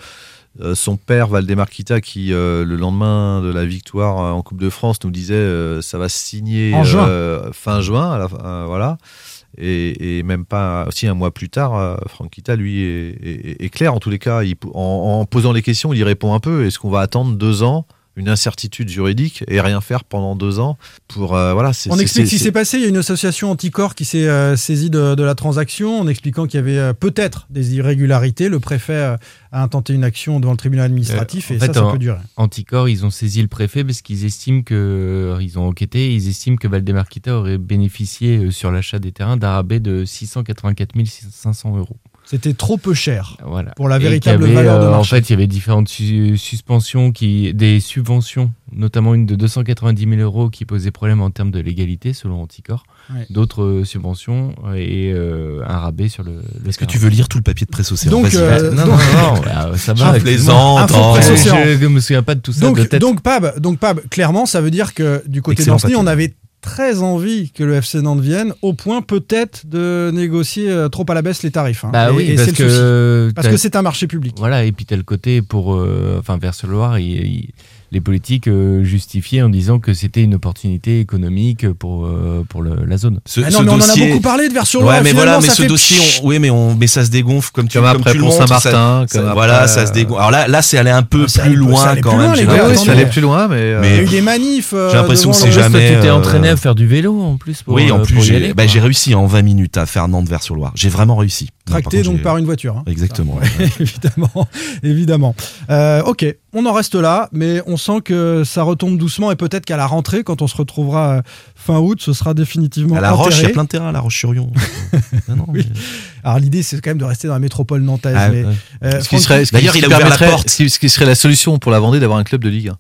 euh, son père Valdemar Kita qui euh, le lendemain de la victoire euh, en Coupe de France nous disait euh, ça va se signer En juin. fin juin, à la, fin- voilà. Et, et même pas aussi un mois plus tard, Franck Kita lui est, est- est clair en tous les cas. Il, en, en posant les questions, il y répond un peu. Est-ce qu'on va attendre deux ans? Une incertitude juridique et rien faire pendant deux ans pour euh, voilà. c'est- On explique ce qui s'est passé. Il y a une association anticorps qui s'est euh, saisie de, de la transaction en expliquant qu'il y avait euh, peut-être des irrégularités. Le préfet euh, a intenté une action devant le tribunal administratif Euh, et en ça, fait, ça en- peut durer. Anticor, ils ont saisi le préfet parce qu'ils estiment que euh, ils ont enquêté, ils estiment que Valdemar Kita aurait bénéficié euh, sur l'achat des terrains d'un rabais de 684 500 euros. C'était trop peu cher Voilà. pour la véritable avait, valeur de euh, En marché. fait, il y avait différentes su- suspensions, qui, des subventions, notamment une de 290 000 euros qui posait problème en termes de légalité selon Anticor. Ouais. D'autres euh, subventions et euh, un rabais sur le. Est-ce que tu veux lire tout le papier de presse océan? Donc, euh. Non, non, non, non, bah, ça va. Je plaisante. Je me souviens pas de tout ça donc, de tête. donc Pab, donc Pab, clairement, ça veut dire que du côté papier. on avait très envie que le FC Nantes vienne, au point peut-être de négocier euh, trop à la baisse les tarifs. hein. Bah Et- oui, et parce que souci. Parce que c'est un marché public. Voilà, et puis le côté pour, euh, enfin, vers le Loire, il- il- les politiques euh, justifiaient en disant que c'était une opportunité économique pour, euh, pour le- la zone. Ce, Ah non, ce mais on en a dossier- beaucoup parlé de Vers-sur-Loire, Ouais, mais voilà, mais ça ce fait dossier, on- oui, mais on, mais ça se dégonfle comme tu, Comme comme après tu le Pont montres, Saint-Martin, ça- comme ça- Voilà, après, ça se euh, dégonfle. Alors là, là, c'est aller un peu Ça plus loin quand même. ça allait plus loin, mais, euh, Il y a Mais eu des manifs. euh, J'ai l'impression que c'est jamais. tu t'es euh, entraîné à faire du vélo en plus pour, Oui, en euh, plus, bah, j'ai réussi en 20 minutes à faire Nantes-Vers-sur-Loire. J'ai vraiment réussi. Non, Tracté contre, donc par une voiture. hein. Exactement. Ouais, évidemment, évidemment. Euh, ok, on en reste là, mais on sent que ça retombe doucement et peut-être qu'à la rentrée, quand on se retrouvera euh, fin août, ce sera définitivement À La Roche, il y a plein de terrains à La Roche-sur-Yon. Oui. mais- Alors l'idée, c'est quand même de rester dans la métropole nantaise. Ah, ouais. euh, D'ailleurs, il a ouvert la porte. Ce qui, ce qui serait la solution pour la Vendée d'avoir un club de Ligue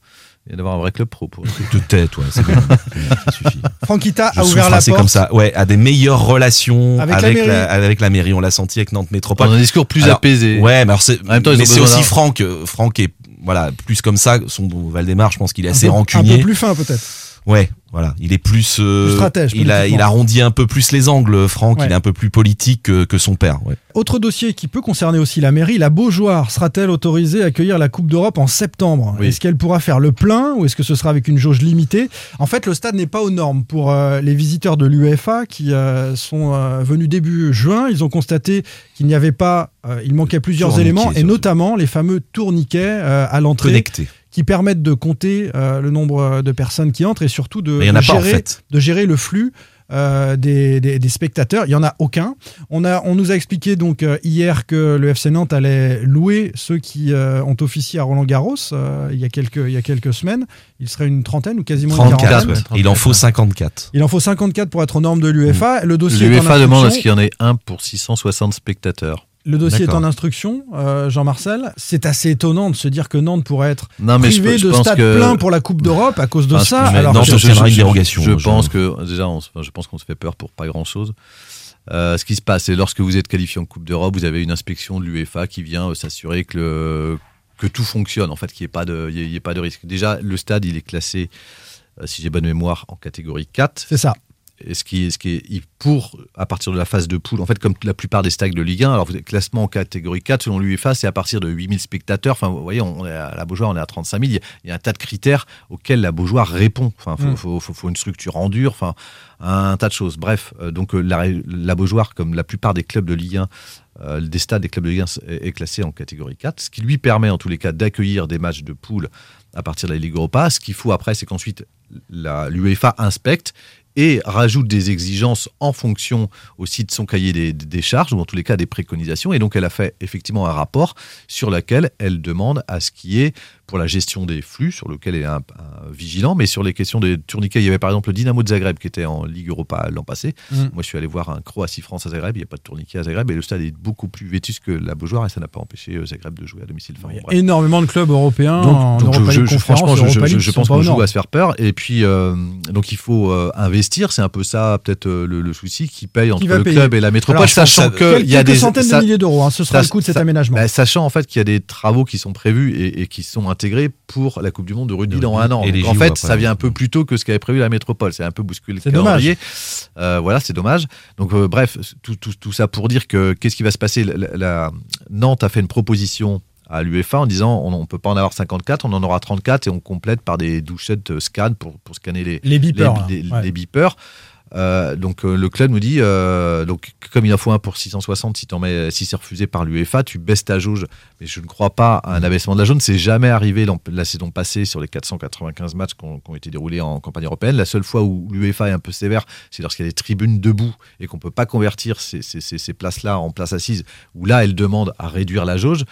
1 et d'avoir un vrai club pro. Pour... De tête, ouais, c'est bon. Ça suffit. Franquita a ouvert la porte. comme ça. Ouais, à des meilleures relations Avec avec, la la, mairie. avec la mairie. On l'a senti avec Nantes Métropole. Dans un discours plus Alors, apaisé. Ouais, mais alors c'est, En même temps, ils mais ont c'est besoin aussi Franck. euh, Franck est voilà plus comme ça. Son Valdemar, je pense qu'il est assez un peu, rancunier. Un peu plus fin peut-être. Ouais, voilà, il est plus, euh, Plus stratège, il a, il arrondit un peu plus les angles. Franck, Ouais. il est un peu plus politique que, que son père. Ouais. Autre dossier qui peut concerner aussi la mairie, la Beaujoire sera-t-elle autorisée à accueillir la Coupe d'Europe en septembre? Oui. Est-ce qu'elle pourra faire le plein ou est-ce que ce sera avec une jauge limitée? En fait, le stade n'est pas aux normes. Pour euh, les visiteurs de l'UEFA qui euh, sont euh, venus début juin, ils ont constaté qu'il n'y avait pas, euh, il manquait plusieurs éléments et notamment les fameux tourniquets euh, à l'entrée Connecté. Qui permettent de compter euh, le nombre de personnes qui entrent et surtout de, en gérer, fait. de gérer le flux euh, des, des- des spectateurs. Il y en a aucun. On, a, on nous a expliqué donc euh, hier que le FC Nantes allait louer ceux qui euh, ont officié à Roland Garros euh, il, y a quelques, il y a quelques semaines. Il serait une trentaine ou quasiment une 34, quarantaine. ouais. Il en faut 54. Il en faut 54 pour être aux normes de l'UEFA. Le dossier L'UEFA demande à ce qu'il y en ait un pour 660 spectateurs? Le dossier est en instruction, euh, Jean-Marcel. C'est assez étonnant de se dire que Nantes pourrait être Non, mais privé je de stade que- plein pour la Coupe d'Europe à cause de Enfin, ça. je- Alors, je- une dérogation, Je pense que déjà, on je pense qu'on se fait peur pour pas grand chose. ce qui se passe, c'est lorsque vous êtes qualifié en Coupe d'Europe, vous avez une inspection de l'UEFA qui vient euh, s'assurer que, le- que tout fonctionne, en fait, qu'il n'y ait, pas de- y ait- il y ait pas de risque. Déjà, le stade, il est classé, euh, si j'ai bonne mémoire, en catégorie 4. C'est ça. Et ce qui est, ce qui est il- pour, à partir de la phase de poule, en fait, comme la plupart des stades de Ligue 1, alors vous êtes classement en catégorie 4, selon l'UEFA, c'est à partir de 8000 spectateurs. Enfin, vous voyez, on est à la Beaujoire, on est à 35 000. Il y a, il un tas de critères auxquels la Beaujoire répond. Enfin, faut, Mm. faut, faut- faut une structure en dur, enfin, un, tas de choses. Bref, euh, donc euh, la, la Beaujoire, comme la plupart des clubs de Ligue 1, euh, des stades des clubs de Ligue 1 est, classé en catégorie 4, ce qui lui permet en tous les cas d'accueillir des matchs de poule à partir de la Ligue Europa. Ce qu'il faut après, c'est qu'ensuite l'UEFA inspecte et rajoute des exigences en fonction aussi de son cahier des, charges, ou en tous les cas des préconisations. Et donc elle a fait effectivement un rapport sur lequel elle demande à ce qui est pour la gestion des flux, sur lequel est un, un vigilant, mais sur les questions des tourniquets. Il y avait par exemple le Dynamo de Zagreb qui était en Ligue Europa l'an passé. Mm. Moi je suis allé voir un Croatie-France à Zagreb, il n'y a pas de tourniquet à Zagreb, et le stade est beaucoup plus vétus que la Beaujoire, et ça n'a pas empêché euh, Zagreb de jouer à domicile. Enfin, bon, bref. énormément de clubs européens en Donc, donc Europa je, je- franchement, Europa pense qu'on joue à se faire peur. Et puis, euh, donc il faut euh, investir. C'est un peu ça, peut-être euh, le, le souci qui paye entre le payer club et la métropole, Alors, sachant qu'il y a des centaines de milliers d'euros, hein, ce sera ça- le coût de cet ça- aménagement. bah, sachant en fait qu'il y a des travaux qui sont prévus et, et qui sont pour la Coupe du Monde de rugby dans rugby un an. et les Donc, en fait, après. ça vient un peu plus tôt que ce qu'avait prévu la métropole. C'est un peu bousculé le C'est dommage. calendrier. Euh, voilà, c'est dommage. Donc euh, bref, tout, tout- tout ça pour dire que qu'est-ce qui va se passer? La, la- la- Nantes a fait une proposition à l'UEFA en disant on ne peut pas en avoir 54, on en aura 34 et on complète par des douchettes euh, scan pour, pour scanner les, Les beepers, les. Ouais. les beepers. Euh, donc euh, le club nous dit euh, donc comme il en faut un pour 660 si t'en mets si c'est refusé par l'UEFA tu baisses ta jauge. Mais je ne crois pas à un abaissement de la jaune c'est jamais arrivé la saison passée sur les 495 matchs qui ont, été déroulés en campagne européenne. La seule fois où l'UEFA est un peu sévère c'est lorsqu'il y a des tribunes debout et qu'on peut pas convertir ces, ces- ces- ces places là en places assises où là elle demande à réduire la jauge.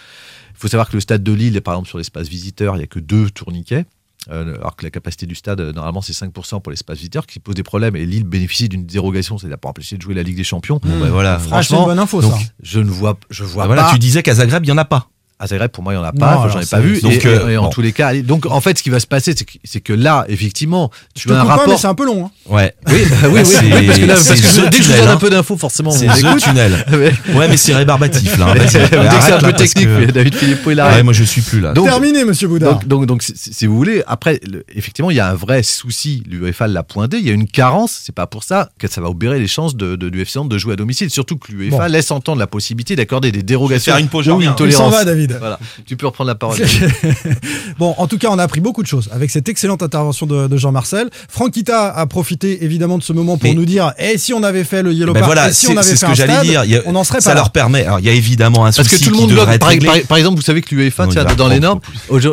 Il faut savoir que le stade de Lille, par exemple, sur l'espace visiteur, il n'y a que deux tourniquets. Euh, alors que la capacité du stade, euh, normalement, c'est 5% pour l'espace visiteur, qui pose des problèmes. Et Lille bénéficie d'une dérogation, c'est-à-dire pour empêcher de jouer la Ligue des Champions. Bon, bah, voilà. Franchement, Ah, c'est une bonne info, donc, ça. je ne vois, je vois Ah, voilà, pas. tu disais qu'à Zagreb, il n'y en a pas. À Zagreb, pour moi, il n'y en a pas. J'en ai c'est- pas vu. donc, et, euh, et en bon. tous les cas, allez, donc en fait, ce qui va se passer, c'est que, c'est que là, effectivement, Je tu te as un rapport. c'est un peu long. hein. Ouais. Oui, oui, oui, oui, C'est- oui, parce que là, c'est parce que je- The dès que je vous donne un hein. peu d'infos, forcément, C'est écoute. Tunnel. Ouais, mais c'est rébarbatif là. Dès Vas-y, que c'est un peu technique, David Philippot, il Ouais, arrête. moi je suis plus là. Donc- Terminé, monsieur Boudard. Donc, donc, si, vous voulez, après, effectivement, il y a un vrai souci. L'UEFA l'a pointé. Il y a une carence. C'est pas pour ça que ça va obérer les chances de, de, du FC Nantes de jouer à domicile. Surtout que l'UEFA laisse entendre la possibilité d'accorder des dérogations je ou une tolérance. Va, David. Voilà. Tu peux reprendre la parole. Bon, en tout cas, on a appris beaucoup de choses avec cette excellente intervention de, de Jean-Marcel. Franquita a profité évidemment de ce moment pour Mais- nous dire et si on avait fait le Yellow Ben Park, voilà, et si c'est on avait fait ce que j'allais dire. A- on n'en serait ça pas là. leur permet. Alors, il y a évidemment un Parce souci que tout le monde bloque. Par, par- par exemple, vous savez que l'UEFA, dans les normes,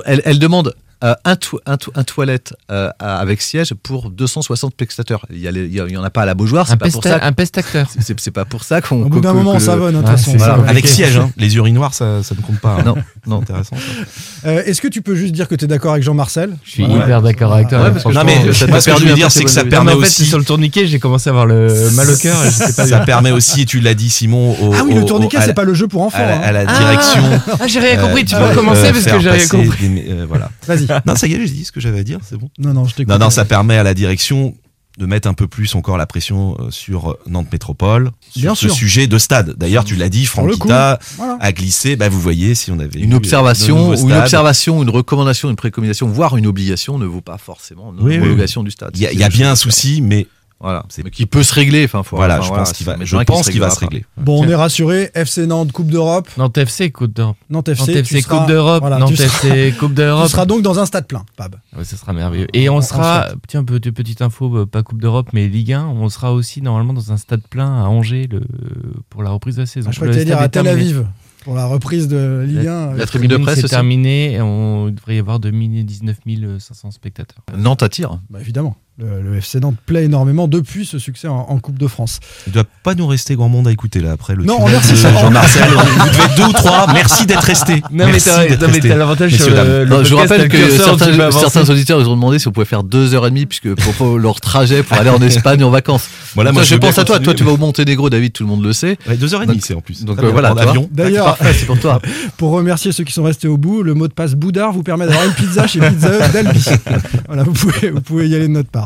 elle demande euh, un, to- un, to- un toilette euh, avec siège pour 260 spectateurs. Il y, a les- il y a- il y en a pas à la Beaujoire. Un, C'est pas pour ça. un pestacteur. C'est c'est pas pour ça qu'on. Au bout d'un moment, que on savonne, de toute Ah, façon. Avec siège, hein. les urinoirs, ça, ça ne compte pas. hein. Non, non. Intéressant. Euh, Est-ce que tu peux juste dire que tu es d'accord avec Jean-Marcel? Je suis Ouais. hyper d'accord avec toi. Ouais, parce que. Non mais ça t'a moi, ce que je perdu veux un dire, c'est que ça permet aussi. sur le tourniquet, j'ai commencé à avoir le mal au cœur Ça permet aussi, et tu l'as dit Simon, au, Ah oui, le tourniquet, c'est pas le jeu pour enfants. à la, hein. à la Ah, direction. Ah, j'ai rien compris. Tu peux recommencer euh, parce que j'ai rien compris. voilà. Vas-y. Non, ça y est, j'ai dit ce que j'avais à dire, c'est bon. Non, non, je t'écoute. Non, non, ça permet à la direction de mettre un peu plus encore la pression euh, sur euh, Nantes Métropole, sur Bien ce sûr. sujet de stade. D'ailleurs, tu l'as dit, voilà. a glissé. Bah, vous voyez, si on avait Une euh, observation, ou une stades. observation, une recommandation, une préconisation, voire une obligation ne vaut pas forcément une Oui, oui, homologation oui. du stade. Il y a, y bien un souci, mais Voilà. C'est- Mais qui peut se régler. Enfin, faut- voilà, enfin, je pense qu'il va, je pense qu'il va se régler. Bon, on est rassuré. FC Nantes, Coupe d'Europe. Nantes FC, Coupe d'Europe. Nantes FC, Nantes tu FC, seras- Coupe d'Europe. voilà, Nantes FC, Coupe d'Europe. Tu seras donc dans un stade plein, Pab. Ouais, ce sera merveilleux. Et on sera, tiens, petite, petite info, euh, pas Coupe d'Europe, mais Ligue 1, on sera aussi normalement dans un stade plein à Angers le, pour la reprise de la saison. Ah, je crois que tu dire à Tel. Aviv pour la reprise de Ligue 1. La tribune de presse c'est terminé et on il devrait y avoir 2019 500 spectateurs. Nantes attire. Bah, évidemment. Le, le FC Nantes plaît énormément depuis ce succès en, en Coupe de France. Il doit pas nous rester grand monde à écouter là après le Non, tunnel merci. Jean-Marcel. Vous devez être deux ou trois. Merci d'être resté. Non, mais Merci t'as- d'être non, mais resté. t'as l'avantage sur le- le Non, je rappelle que certains, auditeurs ils ont demandé si on pouvait faire deux heures et demie puisque pour, pour leur trajet pour aller en Espagne en vacances. Voilà, moi, je pense à toi. Toi, tu vas au Monténégro, David, tout le monde le sait. Ouais, deux heures et demie, Donc- c'est en plus. Donc Très euh, voilà. D'ailleurs, c'est pour toi. pour remercier ceux qui sont restés au bout, le mot de passe Boudard vous permet d'avoir une pizza chez Pizza Hut d'Albi. voilà, vous pouvez y aller de notre part.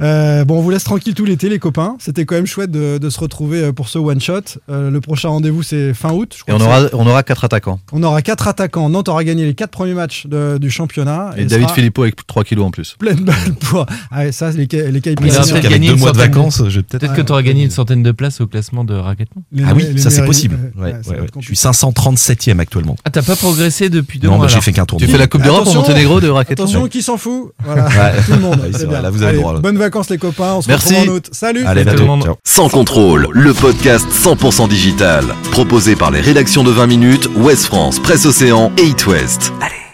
Euh, bon, on vous laisse tranquille tout l'été, les copains. C'était quand même chouette de, de se retrouver euh, pour ce one shot. Euh, le prochain rendez-vous, c'est fin août. je Et on aura, on aura quatre attaquants. on aura quatre attaquants. Nantes aura gagné les quatre premiers matchs de- du championnat. Et David Filippo avec 3 kilos en plus. Pleine balle pour. Ah, ça, les, les sûr peut-être qu'avec gagné deux mois de vacances, je peut-être. Peut-être que tu auras gagné une centaine de places au classement de Racquetball. les- Ah oui, ça c'est possible. Ouais, Je suis 537e actuellement. Ah, t'as pas progressé depuis deux Non, mois mais j'ai fait qu'un tour. Tu fais la. Coupe d'Europe au Attention. Monténégro de racquetball Attention, qui s'en fout Voilà, tout le monde. Bien. là, vous avez le droit, là. Bonnes vacances, les copains. On se Merci. retrouve en août. Salut Allez, Tout le monde. Ciao. Sans contrôle, le podcast 100% digital. Proposé par les rédactions de 20 minutes, Ouest France, Presse Océan et It West. Allez.